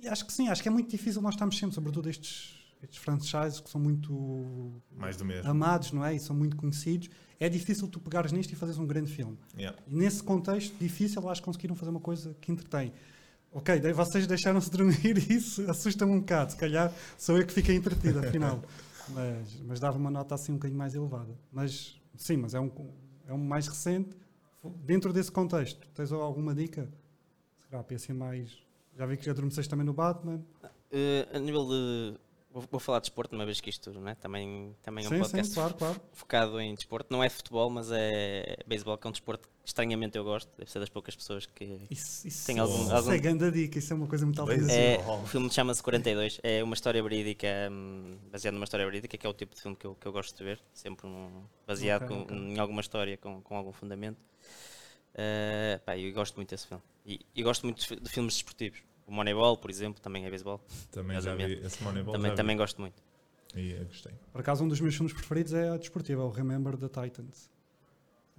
E acho que sim, acho que é muito difícil nós estamos sempre, sobretudo estes, estes franchises que são muito Mais do mesmo. amados, não é? E são muito conhecidos. É difícil tu pegares nisto e fazeres um grande filme. Yeah. E nesse contexto difícil, acho que conseguiram fazer uma coisa que entretém. Ok, daí vocês deixaram-se dormir e isso assusta-me um bocado. Se calhar sou eu que fiquei entretido, afinal. mas, mas dava uma nota assim um bocadinho mais elevada. Mas sim, mas é um, é um mais recente. Dentro desse contexto, tens alguma dica? Será para assim mais. Já vi que já adormeceste também no Batman. Eh, a nível de. Vou, vou falar de desporto, uma vez que isto não é? também, também é um sim, podcast sim, claro, claro. focado em desporto. Não é futebol, mas é beisebol, que é um desporto que estranhamente eu gosto. Deve ser das poucas pessoas que. Isso, isso, Tem algum- isso algum- é grande dica, isso é uma coisa muito alternativa. É, Oh. o filme chama-se 42. É uma história verídica, hum, baseado numa história verídica, que é o tipo de filme que eu, que eu gosto de ver. Sempre um, baseado Ok, com- ok. em alguma história com, com algum fundamento. Eh, pá, eu gosto muito desse filme. E, e gosto muito de, de filmes desportivos. O Moneyball, por exemplo, também é beisebol. Também já vi esse Moneyball. Também, também gosto muito. E eu gostei. Por acaso, um dos meus filmes preferidos é a desportiva, o Remember the Titans.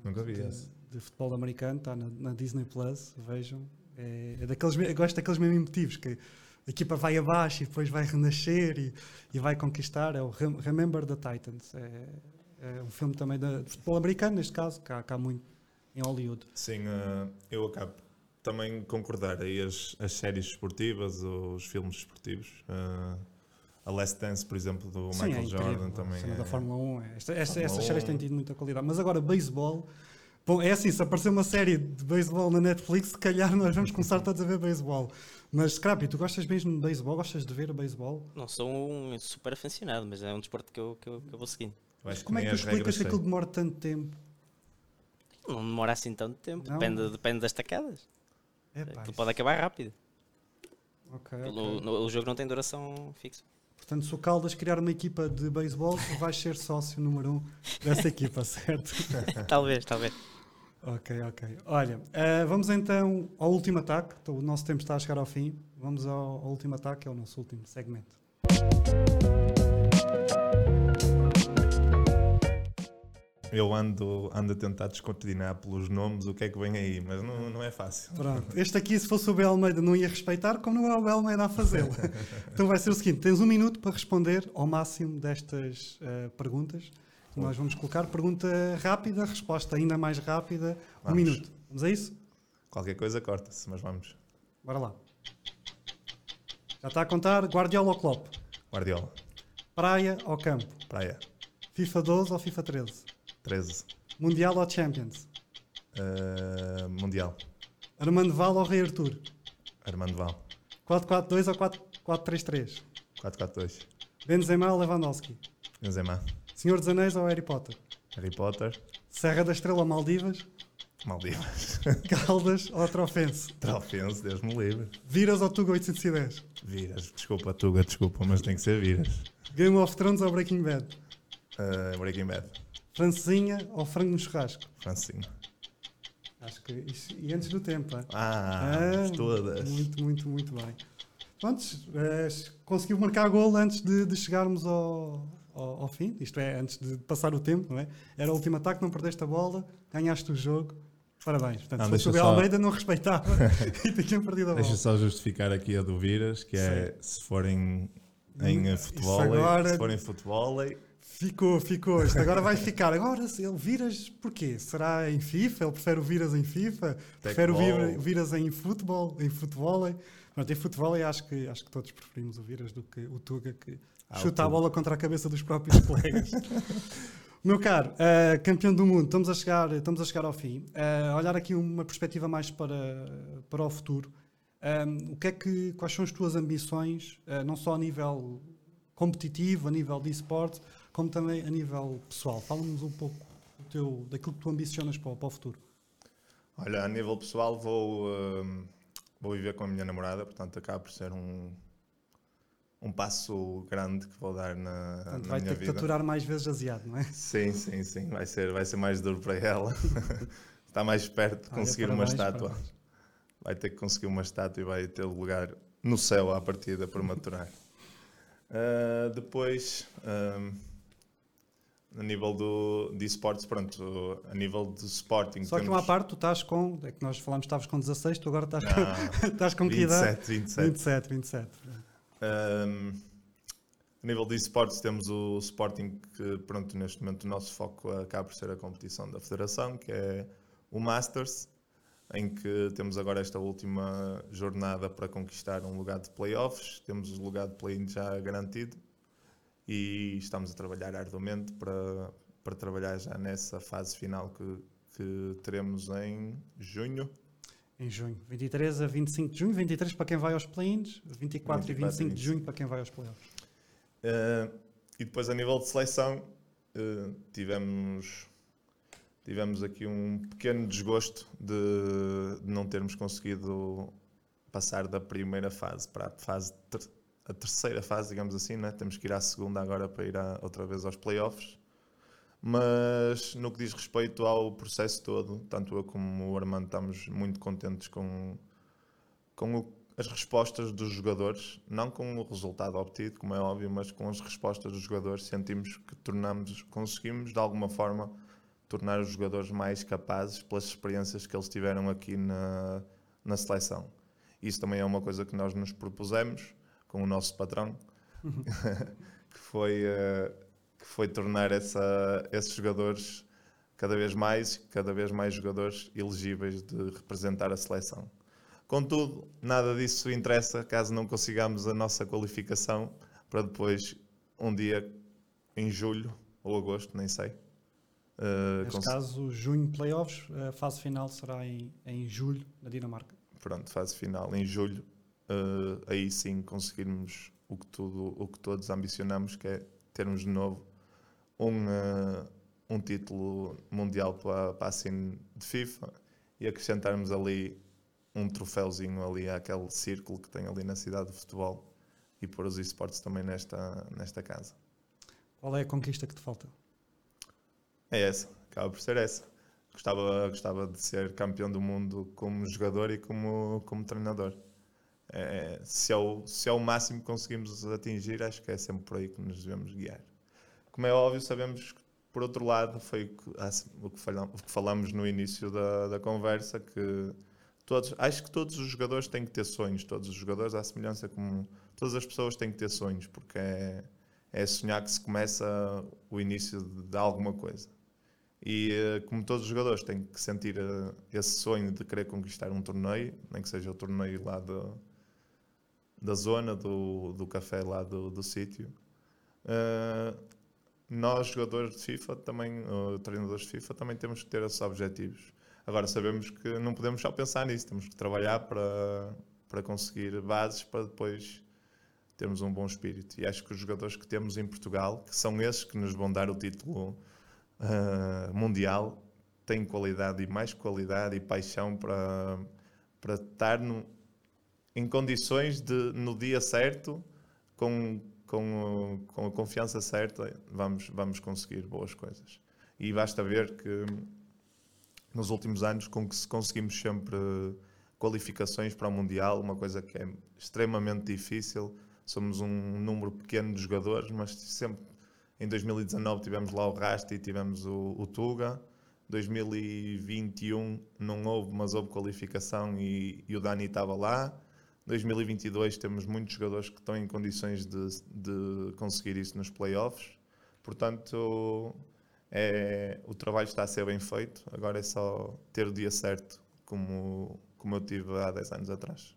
Nunca vi de, esse. de futebol americano, está na, na Disney Plus, vejam. É, é daqueles, eu gosto daqueles mesmos motivos, que a equipa vai abaixo e depois vai renascer e, e vai conquistar. É o Rem- Remember the Titans. É, é um filme também de, de futebol americano, neste caso, que há, que há muito em Hollywood. Sim, eh, eu acabo também concordar aí as, as séries esportivas, os filmes esportivos. eh, a Last Dance, por exemplo, do Sim, Michael é incrível. Jordan a também. cena é- da Fórmula 1. é- Esta, esta, Fórmula estas séries 1. têm tido muita qualidade. Mas agora, beisebol. Bom, é assim, se aparecer uma série de beisebol na Netflix, se calhar nós vamos começar todos a ver beisebol. Mas, Scrappy, tu gostas mesmo de beisebol? Gostas de ver o beisebol? Não sou um super aficionado, mas é um desporto que eu, que eu, que eu vou seguindo. que Como é que tu as explicas que aquilo demora tanto tempo? Não demora assim tanto tempo, Não? depende, depende das tacadas. É, pá, Aquilo pode acabar rápido. Ok, O, ok. no- o jogo não tem duração fixa. Portanto, se o Caldas criar uma equipa de beisebol, tu vais ser sócio número um dessa equipa, certo? talvez, talvez. ok, ok. Olha, eh, vamos então ao último ataque. Então, o nosso tempo está a chegar ao fim. Vamos ao, ao último ataque, é o nosso último segmento. Eu ando, ando a tentar descortinar pelos nomes o que é que vem aí, mas não, não é fácil. Pronto. Este aqui, se fosse o Bel Almeida, não ia respeitar, como não é o Bel Almeida a fazê-lo. então vai ser o seguinte: tens um minuto para responder ao máximo destas eh, perguntas que nós vamos colocar. Pergunta rápida, resposta ainda mais rápida. Um Vamos. minuto. Vamos a isso? Qualquer coisa corta-se, mas vamos. Bora lá. Já está a contar Guardiola ou Klopp? Guardiola, Praia ou campo? praia, FIFA 12 ou FIFA 13? 13. Mundial ou Champions? Uh, mundial, Armando Val ou Rei Artur? Armando Val, 4-4-2 ou 4-4-3-3? 442. Benzema ou Lewandowski? Benzema, Senhor dos Anéis ou Harry Potter? Harry Potter, Serra da Estrela ou Maldivas? Maldivas, Caldas ou Trofense? Trofense, Deus me livre. Viras ou Tuga 810? Viras, desculpa, Tuga, desculpa, mas tem que ser Viras. Game of Thrones ou Breaking Bad? Uh, Breaking Bad, Francesinha ou frango no churrasco? Francinho. Acho que isso, e antes do tempo, hein? Ah, todas. Muito, muito, muito bem. Pronto, eh, conseguiu marcar gol antes de, de chegarmos ao, ao, ao fim, isto é, antes de passar o tempo, não é? Era o último ataque, não perdeste a bola, ganhaste o jogo. Parabéns. Portanto, Não, se fosse o só- Almeida, não respeitava e tinha perdido a bola. Deixa só justificar aqui a do Viras, que é se forem em Isso futebol, agora- Se forem futebol, Ficou, ficou. Isto agora vai ficar. Agora, se ele viras, porquê? Será em FIFA? Ele prefere o viras em FIFA? Prefere o vir- viras em futebol? Em futebol? Pronto, em futebol acho que, acho que todos preferimos o viras do que o Tuga que Ah, chuta a bola contra a cabeça dos próprios colegas. Meu caro, eh, campeão do mundo, estamos a chegar, estamos a chegar ao fim. Eh, olhar aqui uma perspectiva mais para, para o futuro. Um, o que é que, quais são as tuas ambições, eh, não só a nível competitivo, a nível de esportes, como também a nível pessoal? Fala-nos um pouco do teu, daquilo que tu ambicionas para, o- para o futuro. Olha, a nível pessoal vou, hum, vou viver com a minha namorada, portanto acaba por ser um, um passo grande que vou dar na, Portanto, na vai minha ter que vida. aturar mais vezes asiado, não é? Sim, sim, sim, vai ser, vai ser mais duro para ela. Está mais perto de Olha, conseguir uma parabéns, estátua. parabéns. Vai ter que conseguir uma estátua e vai ter lugar no céu à partida para maturar. Ah, depois, hum, a nível do, de esportes, pronto, a nível de Sporting. Só que temos- uma parte, tu estás com, é que nós falámos que estavas com 16, tu agora estás, Ah, com, estás com que idade? 27, 27. 27, 27. Um, a nível de esportes temos o Sporting que pronto, neste momento o nosso foco acaba por ser a competição da Federação, que é o Masters, em que temos agora esta última jornada para conquistar um lugar de playoffs, temos o lugar de play-in já garantido e estamos a trabalhar arduamente para, para trabalhar já nessa fase final que, que teremos em junho. Em junho, 23 a 25 de junho, 23 para quem vai aos play-ins, 24 e 24 e 25 de junho para quem vai aos playoffs. Uh, e depois a nível de seleção uh, tivemos tivemos aqui um pequeno desgosto de, de não termos conseguido passar da primeira fase para a fase a terceira fase, digamos assim, né? temos que ir à segunda agora para ir à- outra vez aos playoffs. Mas no que diz respeito ao processo todo, tanto eu como o Armando estamos muito contentes com, com o- as respostas dos jogadores, não com o resultado obtido, como é óbvio, mas com as respostas dos jogadores, sentimos que tornamos, conseguimos de alguma forma tornar os jogadores mais capazes pelas experiências que eles tiveram aqui na, na seleção. Isso também é uma coisa que nós nos propusemos com o nosso patrão, que foi, eh, que foi tornar essa, esses jogadores cada vez mais, cada vez mais jogadores elegíveis de representar a seleção. Contudo, nada disso interessa caso não consigamos a nossa qualificação para depois, um dia em julho ou agosto, nem sei. eh, Neste caso, junho playoffs, a fase final será em, em julho, na Dinamarca. pronto, fase final em julho, eh, aí sim conseguirmos o que, tudo, o que todos ambicionamos, que é termos de novo um, eh, um título mundial para, para a scene de FIFA e acrescentarmos ali um troféuzinho ali àquele círculo que tem ali na cidade de futebol e pôr os esportes também nesta, nesta casa. Qual é a conquista que te falta? É essa, acaba por ser essa. Gostava, gostava de ser campeão do mundo como jogador e como, como treinador. É, se, é o, se é o máximo que conseguimos atingir, acho que é sempre por aí que nos devemos guiar. Como é óbvio, sabemos que, por outro lado, foi o que, o que, falamos, no início da, da conversa, que todos, acho que todos os jogadores têm que ter sonhos, todos os jogadores, à semelhança como todas as pessoas têm que ter sonhos, porque é, é sonhar que se começa o início de, de alguma coisa. E eh, como todos os jogadores têm que sentir eh, esse sonho de querer conquistar um torneio, nem que seja o torneio lá do, da zona, do, do café lá do, do sítio. Uh, nós, jogadores de FIFA, também, uh, treinadores de FIFA, também temos que ter esses objetivos. Agora, sabemos que não podemos só pensar nisso, temos que trabalhar para, para conseguir bases para depois termos um bom espírito. E acho que os jogadores que temos em Portugal, que são esses que nos vão dar o título uh, mundial tem qualidade e mais qualidade e paixão para, para estar no, em condições de, no dia certo, com, com, com a confiança certa, vamos, vamos conseguir boas coisas. E basta ver que nos últimos anos conseguimos sempre qualificações para o Mundial, uma coisa que é extremamente difícil. Somos um número pequeno de jogadores, mas sempre em 2019 tivemos lá o Rasta e tivemos o, o Tuga. 2021 não houve, mas houve qualificação e, e o Dani estava lá. 2022 temos muitos jogadores que estão em condições de, de conseguir isso nos playoffs. Portanto, é, o trabalho está a ser bem feito. Agora é só ter o dia certo, como, como eu tive há 10 anos atrás.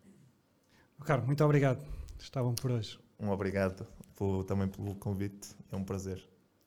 Carlos, muito obrigado. Estavam por hoje. Um obrigado por, também pelo convite. É um prazer.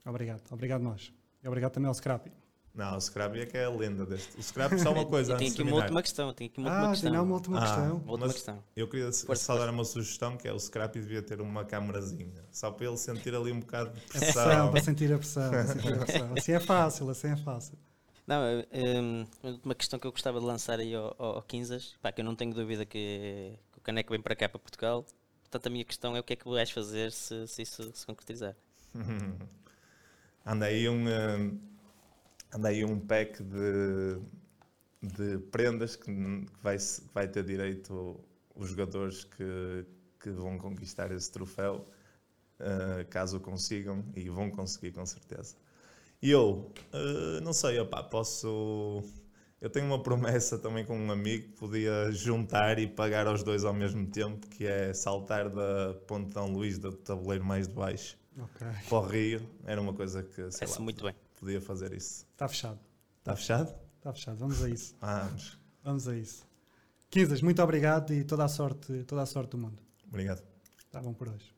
Obrigado. Obrigado nós. E obrigado também ao Scrappy. Não, o Scrappy é que é a lenda deste. O Scrappy só uma coisa. tem aqui uma última questão. Tem aqui uma ah, última questão. Tem uma última ah, questão. Uma última questão. Eu queria só dar uma sugestão que é o Scrappy devia ter uma câmarazinha. Só para ele sentir ali um bocado de É pressão. pressão, para sentir a pressão. sentir a pressão. Assim é fácil, assim é fácil. Não, um, uma questão que eu gostava de lançar aí ao, ao Quinzas, pá, que eu não tenho dúvida que, que o Caneco vem para cá, para Portugal. Portanto, a minha questão é o que é que vais fazer se, se isso se concretizar. anda aí um, anda aí um pack de, de prendas que, que vai, que vai ter direito os jogadores que, que vão conquistar esse troféu, uh, caso o consigam, e vão conseguir com certeza. E eu, uh, não sei, opá, posso. Eu tenho uma promessa também com um amigo que podia juntar e pagar aos dois ao mesmo tempo, que é saltar da Ponte Dão Luís, do tabuleiro mais de baixo, Ok. para o Rio. Era uma coisa que, sei Parece lá, muito bem. Podia fazer isso. Está fechado. Está fechado? Está fechado. Vamos a isso. Vamos. Vamos a isso. Quinzas, muito obrigado e toda a sorte, toda a sorte do mundo. Obrigado. Está bom por hoje.